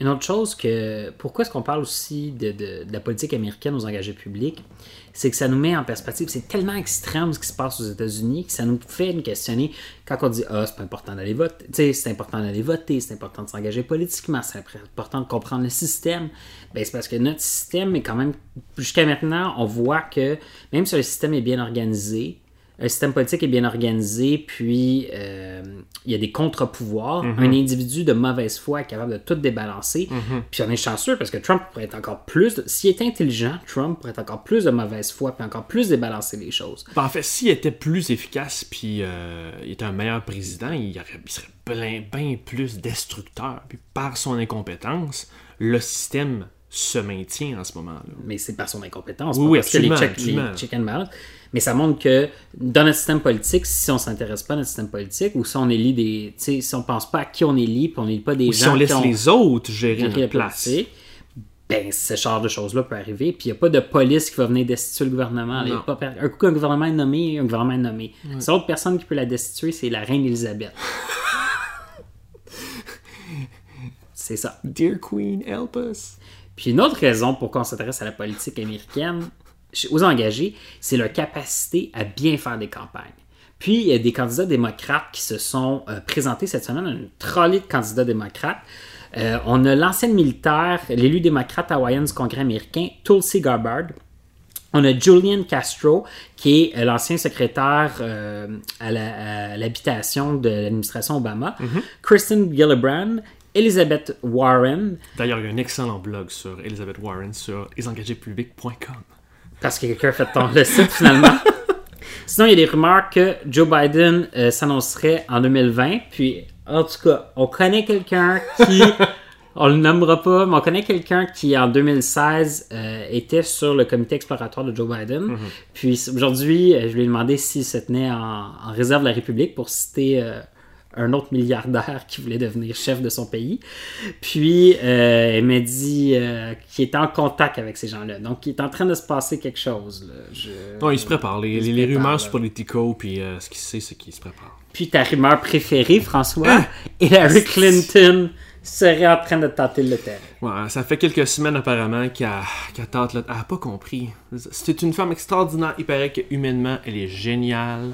Une autre chose que. Pourquoi est-ce qu'on parle aussi de, la politique américaine aux engagés publics? C'est que ça nous met en perspective. C'est tellement extrême ce qui se passe aux États-Unis que ça nous fait nous questionner quand on dit Ah, c'est pas important d'aller voter. c'est important d'aller voter, c'est important de s'engager politiquement, c'est important de comprendre le système. Ben, c'est parce que notre système est quand même. Jusqu'à maintenant, on voit que même si le système est bien organisé, un système politique est bien organisé, puis euh, il y a des contre-pouvoirs. Mhm. Un individu de mauvaise foi est capable de tout débalancer. Mhm. Puis on est chanceux parce que Trump pourrait être encore plus. S'il était intelligent, Trump pourrait être encore plus de mauvaise foi, puis encore plus débalancer les choses. Ben, en fait, s'il était plus efficace, puis euh, il était un meilleur président, il, serait bien, plus destructeur. Puis par son incompétence, le système se maintient en ce moment-là. Mais c'est par son incompétence, oui, parce que les, check, les mais ça montre que dans notre système politique, si on s'intéresse pas à notre système politique, ou si on élit des. Si on pense pas à qui on élit, puis on élit pas des ou gens. Si on laisse les autres gérer notre place. ben, ce genre de choses-là peut arriver. Puis il n'y a pas de police qui va venir destituer le gouvernement. Pas un coup qu'un gouvernement est nommé, un gouvernement est nommé. La seule autre personne qui peut la destituer, c'est la reine Elisabeth. c'est ça. Dear Queen, help us. Puis une autre raison pourquoi on s'intéresse à la politique américaine, aux engagés, c'est leur capacité à bien faire des campagnes. Puis, il y a des candidats démocrates qui se sont euh, présentés cette semaine, une trolley de candidats démocrates. Euh, on a l'ancienne militaire, l'élu démocrate hawaïen du Congrès américain, Tulsi Gabbard. On a Julian Castro, qui est euh, l'ancien secrétaire à l'habitation de l'administration Obama. Mm-hmm. Kristen Gillibrand, Elizabeth Warren. D'ailleurs, il y a un excellent blog sur Elizabeth Warren sur lesengagéspublics.com. Parce que quelqu'un a fait ton le site finalement. Sinon, il y a des rumeurs que Joe Biden euh, s'annoncerait en 2020. Puis, en tout cas, on connaît quelqu'un qui. on le nommera pas, mais on connaît quelqu'un qui, en 2016, euh, était sur le comité exploratoire de Joe Biden. Mm-hmm. Puis, aujourd'hui, euh, je lui ai demandé s'il se tenait en, réserve de la République pour citer un autre milliardaire qui voulait devenir chef de son pays. Puis, euh, elle m'a dit euh, qu'il était en contact avec ces gens-là. Donc, il est en train de se passer quelque chose. Là. Non, il se prépare. Les, les, rumeurs sur Politico, puis euh, ce qu'il sait, c'est qu'il se prépare. Puis, ta rumeur préférée, François, hein? Hillary Clinton serait en train de tenter le terrain. Ouais, ça fait quelques semaines apparemment qu'elle tente le... Elle n'a pas compris. C'est une femme extraordinaire. Il paraît que humainement, elle est géniale.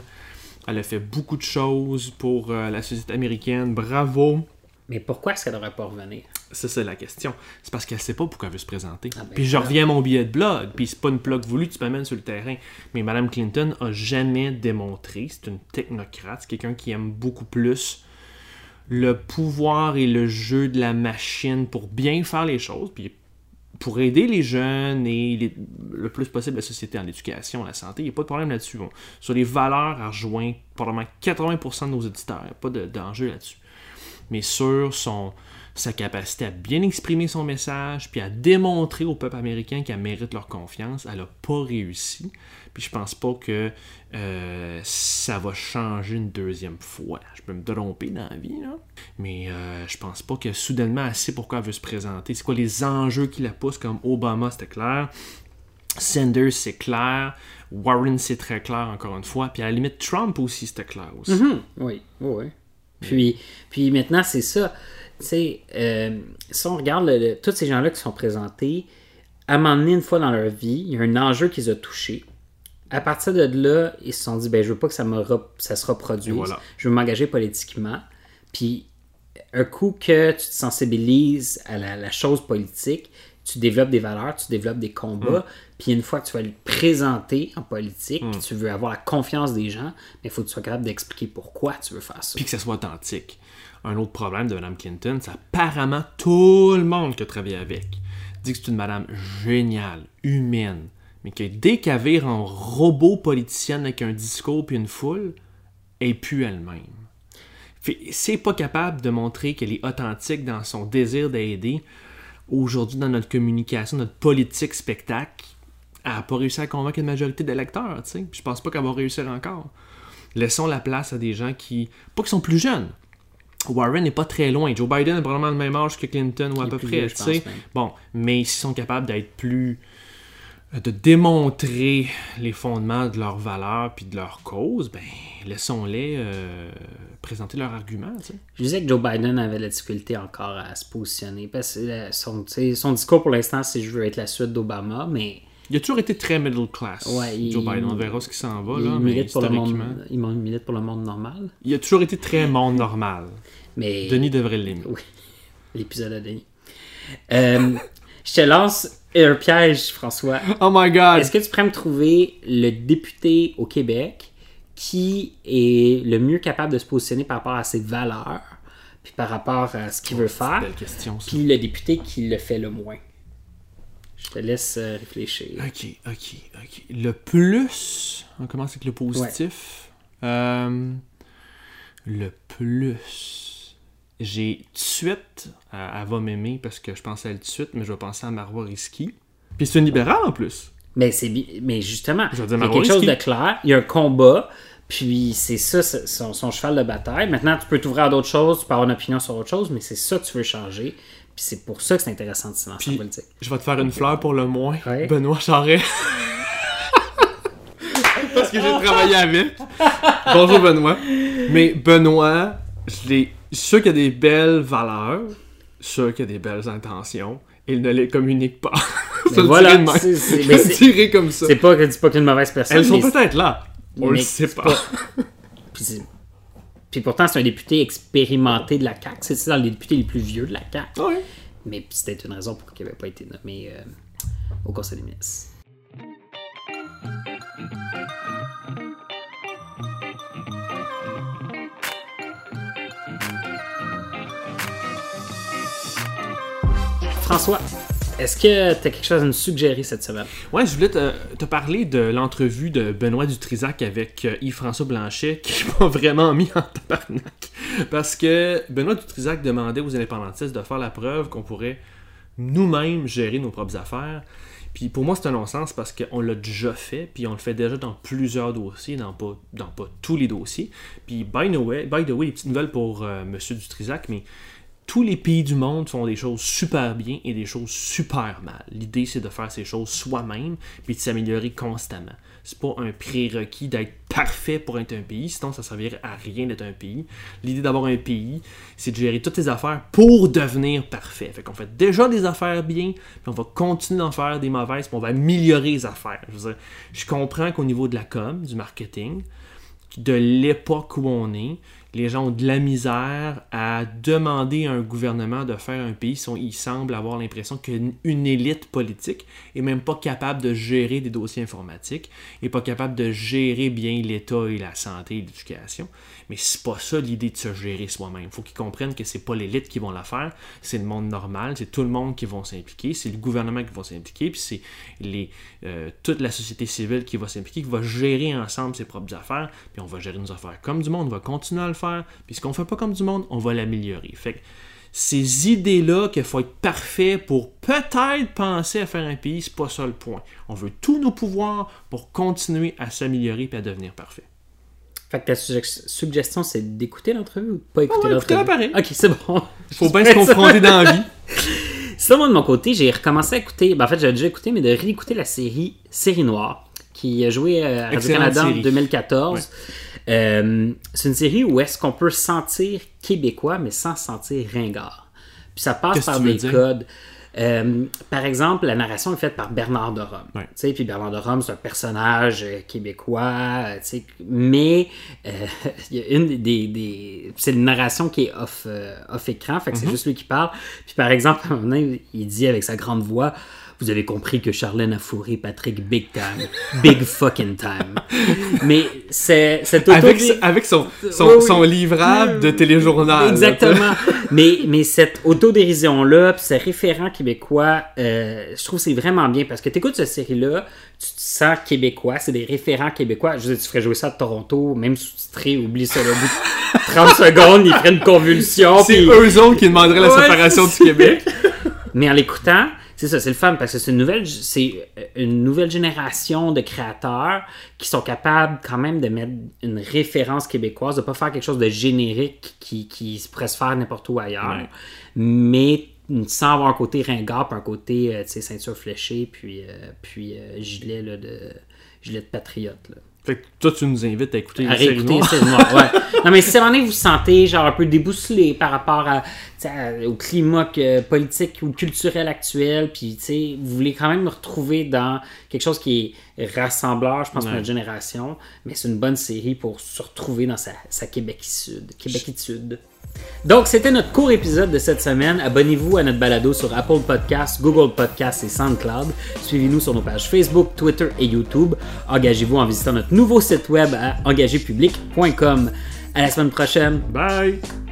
Elle a fait beaucoup de choses pour euh, la société américaine. Bravo. Mais pourquoi est-ce qu'elle n'aurait pas revenir? Ça, c'est la question. C'est parce qu'elle sait pas pourquoi elle veut se présenter. Ah, ben puis je reviens à mon billet de blog. Puis c'est pas une blog voulue, tu m'amènes sur le terrain. Mais Mme Clinton a jamais démontré, c'est une technocrate, c'est quelqu'un qui aime beaucoup plus le pouvoir et le jeu de la machine pour bien faire les choses. Puis pour aider les jeunes et le plus possible la société en éducation, la santé, il n'y a pas de problème là-dessus. Sur les valeurs, elle rejoint probablement 80% de nos auditeurs. Il n'y a pas d'enjeu là-dessus. Mais sur son, sa capacité à bien exprimer son message, puis à démontrer au peuple américain qu'elle mérite leur confiance, elle n'a pas réussi. Puis je pense pas que euh, ça va changer une deuxième fois. Je peux me tromper dans la vie, là. mais euh, je pense pas que soudainement elle sait pourquoi elle veut se présenter. C'est quoi les enjeux qui la poussent, comme Obama, c'était clair. Sanders, c'est clair. Warren, c'est très clair, encore une fois. Puis à la limite, Trump aussi, c'était clair aussi. Mhm. Oui, oui, oui. Puis, puis maintenant, c'est ça. Tu sais, euh, si on regarde le- le- tous ces gens-là qui sont présentés, à un moment donné, une fois dans leur vie, il y a un enjeu qui les a touchés. À partir de là, ils se sont dit, ben, je veux pas que ça, me re- ça se reproduise. Voilà. Je veux m'engager politiquement. Puis, un coup que tu te sensibilises à la, la chose politique, tu développes des valeurs, tu développes des combats. Puis, une fois que tu vas le présenter en politique, puis tu veux avoir la confiance des gens, mais il faut que tu sois capable d'expliquer pourquoi tu veux faire ça. Puis que ça soit authentique. Un autre problème de Mme Clinton, c'est apparemment tout le monde qui a travaillé avec dit que c'est une madame géniale, humaine, mais que dès qu'elle vire en robot politicienne avec un discours puis une foule, elle est plus elle-même. C'est pas capable de montrer qu'elle est authentique dans son désir d'aider. Aujourd'hui, dans notre communication, notre politique spectacle, elle n'a pas réussi à convaincre une majorité d'électeurs, tu sais. Puis je pense pas qu'elle va réussir encore. Laissons la place à des gens qui, pas qui sont plus jeunes. Warren n'est pas très loin. Joe Biden a probablement le même âge que Clinton ou à peu près, tu sais. Bon, mais s'ils sont capables d'être plus euh, de démontrer les fondements de leurs valeurs puis de leur cause, ben laissons-les euh, présenter leurs arguments. tu sais. Je disais que Joe Biden avait la difficulté encore à se positionner. Parce que euh, son, son discours pour l'instant, c'est je veux être la suite d'Obama, mais Il a toujours été très middle class, Ouais, il- Joe Biden. On verra ce qui s'en va, il, là, mais milite pour le historiquement. monde, il milite pour le monde normal. Il a toujours été très monde normal. Mais Denis devrait l'aimer. Oui, l'épisode de Denis. Euh, je te lance un piège, François. Oh my god! Est-ce que tu pourrais me trouver le député au Québec qui est le mieux capable de se positionner par rapport à ses valeurs, puis par rapport à ce qu'il veut faire, Belle question, ça. puis le député qui le fait le moins? Je te laisse euh, réfléchir. Ok, ok, ok. Le plus. On commence avec le positif. Euh, le plus. J'ai tout de suite. Elle, elle va m'aimer parce que je pense à elle tout de suite, mais je vais penser à Marois Risky. Puis c'est une libérale en plus. Mais, c'est, mais justement, il y a quelque chose de clair, il y a un combat, puis c'est ça son cheval de bataille. Maintenant, tu peux t'ouvrir à d'autres choses, tu peux avoir une opinion sur autre chose, mais c'est ça que tu veux changer. Puis c'est pour ça que c'est intéressant de se lancer en politique. Je vais te faire une fleur pour le moins. Ouais. Benoît Charret. Parce que j'ai travaillé avec. Bonjour Benoît. Mais Benoît, je l'ai. sûr qu'il a des belles valeurs, sûr qu'il a des belles intentions. Il ne les communique pas. Le voilà, c'est- comme ça. C'est pas que dis pas qu'une mauvaise personne. Elles sont peut-être là. On le sait c'est pas. Puis, puis pourtant, c'est un député expérimenté de la CAQ. C'est dans les députés les plus vieux de la CAQ. Ouais. Mais puis c'était une raison pour qu'il n'avait pas été nommé euh, au Conseil des ministres. François, est-ce que tu as quelque chose à nous suggérer cette semaine? Ouais, je voulais te, parler de l'entrevue de Benoît Dutrisac avec euh, Yves-François Blanchet qui m'a vraiment mis en tabarnak. Parce que Benoît Dutrisac demandait aux indépendantistes de faire la preuve qu'on pourrait nous-mêmes gérer nos propres affaires. Puis pour moi, c'est un non-sens parce qu'on l'a déjà fait, puis on le fait déjà dans plusieurs dossiers, dans pas, dans pas tous les dossiers. Puis, by the way, by the way petite nouvelle pour euh, M. Dutrisac, mais tous les pays du monde font des choses super bien et des choses super mal. L'idée, c'est de faire ces choses soi-même puis de s'améliorer constamment. C'est pas un prérequis d'être parfait pour être un pays, sinon ça servirait à rien d'être un pays. L'idée d'avoir un pays, c'est de gérer toutes tes affaires pour devenir parfait. Fait qu'on fait déjà des affaires bien, puis on va continuer d'en faire des mauvaises, puis on va améliorer les affaires. Je je comprends qu'au niveau de la com, du marketing, de l'époque où on est, les gens ont de la misère à demander à un gouvernement de faire un pays. Ils, semblent avoir l'impression qu'une une élite politique est même pas capable de gérer des dossiers informatiques, est pas capable de gérer bien l'État et la santé et l'éducation. Mais c'est pas ça l'idée de se gérer soi-même. Il faut qu'ils comprennent que c'est pas l'élite qui vont la faire, c'est le monde normal, c'est tout le monde qui vont s'impliquer, c'est le gouvernement qui va s'impliquer, puis c'est euh, toute la société civile qui va s'impliquer, qui va gérer ensemble ses propres affaires, puis on va gérer nos affaires comme du monde, on va continuer à le faire, puis ce qu'on fait pas comme du monde, on va l'améliorer. Fait que ces idées-là qu'il faut être parfait pour peut-être penser à faire un pays, c'est pas ça le point. On veut tous nos pouvoirs pour continuer à s'améliorer et à devenir parfait. Fait que ta sugge- suggestion, c'est d'écouter l'entrevue ou de pas écouter ouais, l'entrevue? pareil. Ok, c'est bon. Faut bien se confronter dans la vie. Sinon, moi, de mon côté, j'ai recommencé à écouter, ben, en fait, j'avais déjà écouté, mais de réécouter la série Série Noire, qui a joué euh, à Radio-Canada en série. 2014. Euh, c'est une série où est-ce qu'on peut se sentir québécois, mais sans se sentir ringard. Puis ça passe par des codes. Euh, par exemple, la narration est faite par Bernard de Rome. Ouais. Puis Bernard de Rome, c'est un personnage québécois, mais euh, il y a une des... des- c'est une narration qui est off, euh, off écran, fait que Mm-hmm. c'est juste lui qui parle. Puis par exemple, à un moment donné, il dit avec sa grande voix... Vous avez compris que Charlène a fourré Patrick big time. Big fucking time. Mais c'est, cette Avec, auto- avec son, son, Oui, oui. son livrable de téléjournal. Exactement. mais, mais cette autodérision-là, puis ce référent québécois, euh, je trouve que c'est vraiment bien parce que tu écoutes cette série-là, tu te sens québécois, c'est des référents québécois. Je veux dire, tu ferais jouer ça à Toronto, même sous-titré, oublie ça, là, au bout de 30 secondes, il ferait une convulsion. C'est puis- eux autres qui demanderaient la séparation du Québec. mais en l'écoutant, c'est ça, c'est le fun parce que c'est une nouvelle, c'est une nouvelle génération de créateurs qui sont capables quand même de mettre une référence québécoise, de pas faire quelque chose de générique qui, qui pourrait se faire n'importe où ailleurs, Ouais. mais sans avoir un côté ringard, puis un côté, euh, tu sais, ceinture fléchée, puis, euh, puis euh, gilet, là, de, gilet de patriote. Là. Fait que toi, tu nous invites à écouter À une série réécouter noire. Série Noire, ouais. Non, mais si à un moment donné, vous vous sentez genre un peu déboussolé par rapport à, à- au climat que- politique ou culturel actuel, puis vous voulez quand même nous retrouver dans quelque chose qui est rassembleur, je pense, pour notre génération, mais c'est une bonne série pour se retrouver dans sa, sa. Québécitude. Donc, c'était notre court épisode de cette semaine. Abonnez-vous à notre balado sur Apple Podcasts, Google Podcasts et SoundCloud. Suivez-nous sur nos pages Facebook, Twitter et YouTube. Engagez-vous en visitant notre nouveau site web à engagépublic.com. À la semaine prochaine. Bye!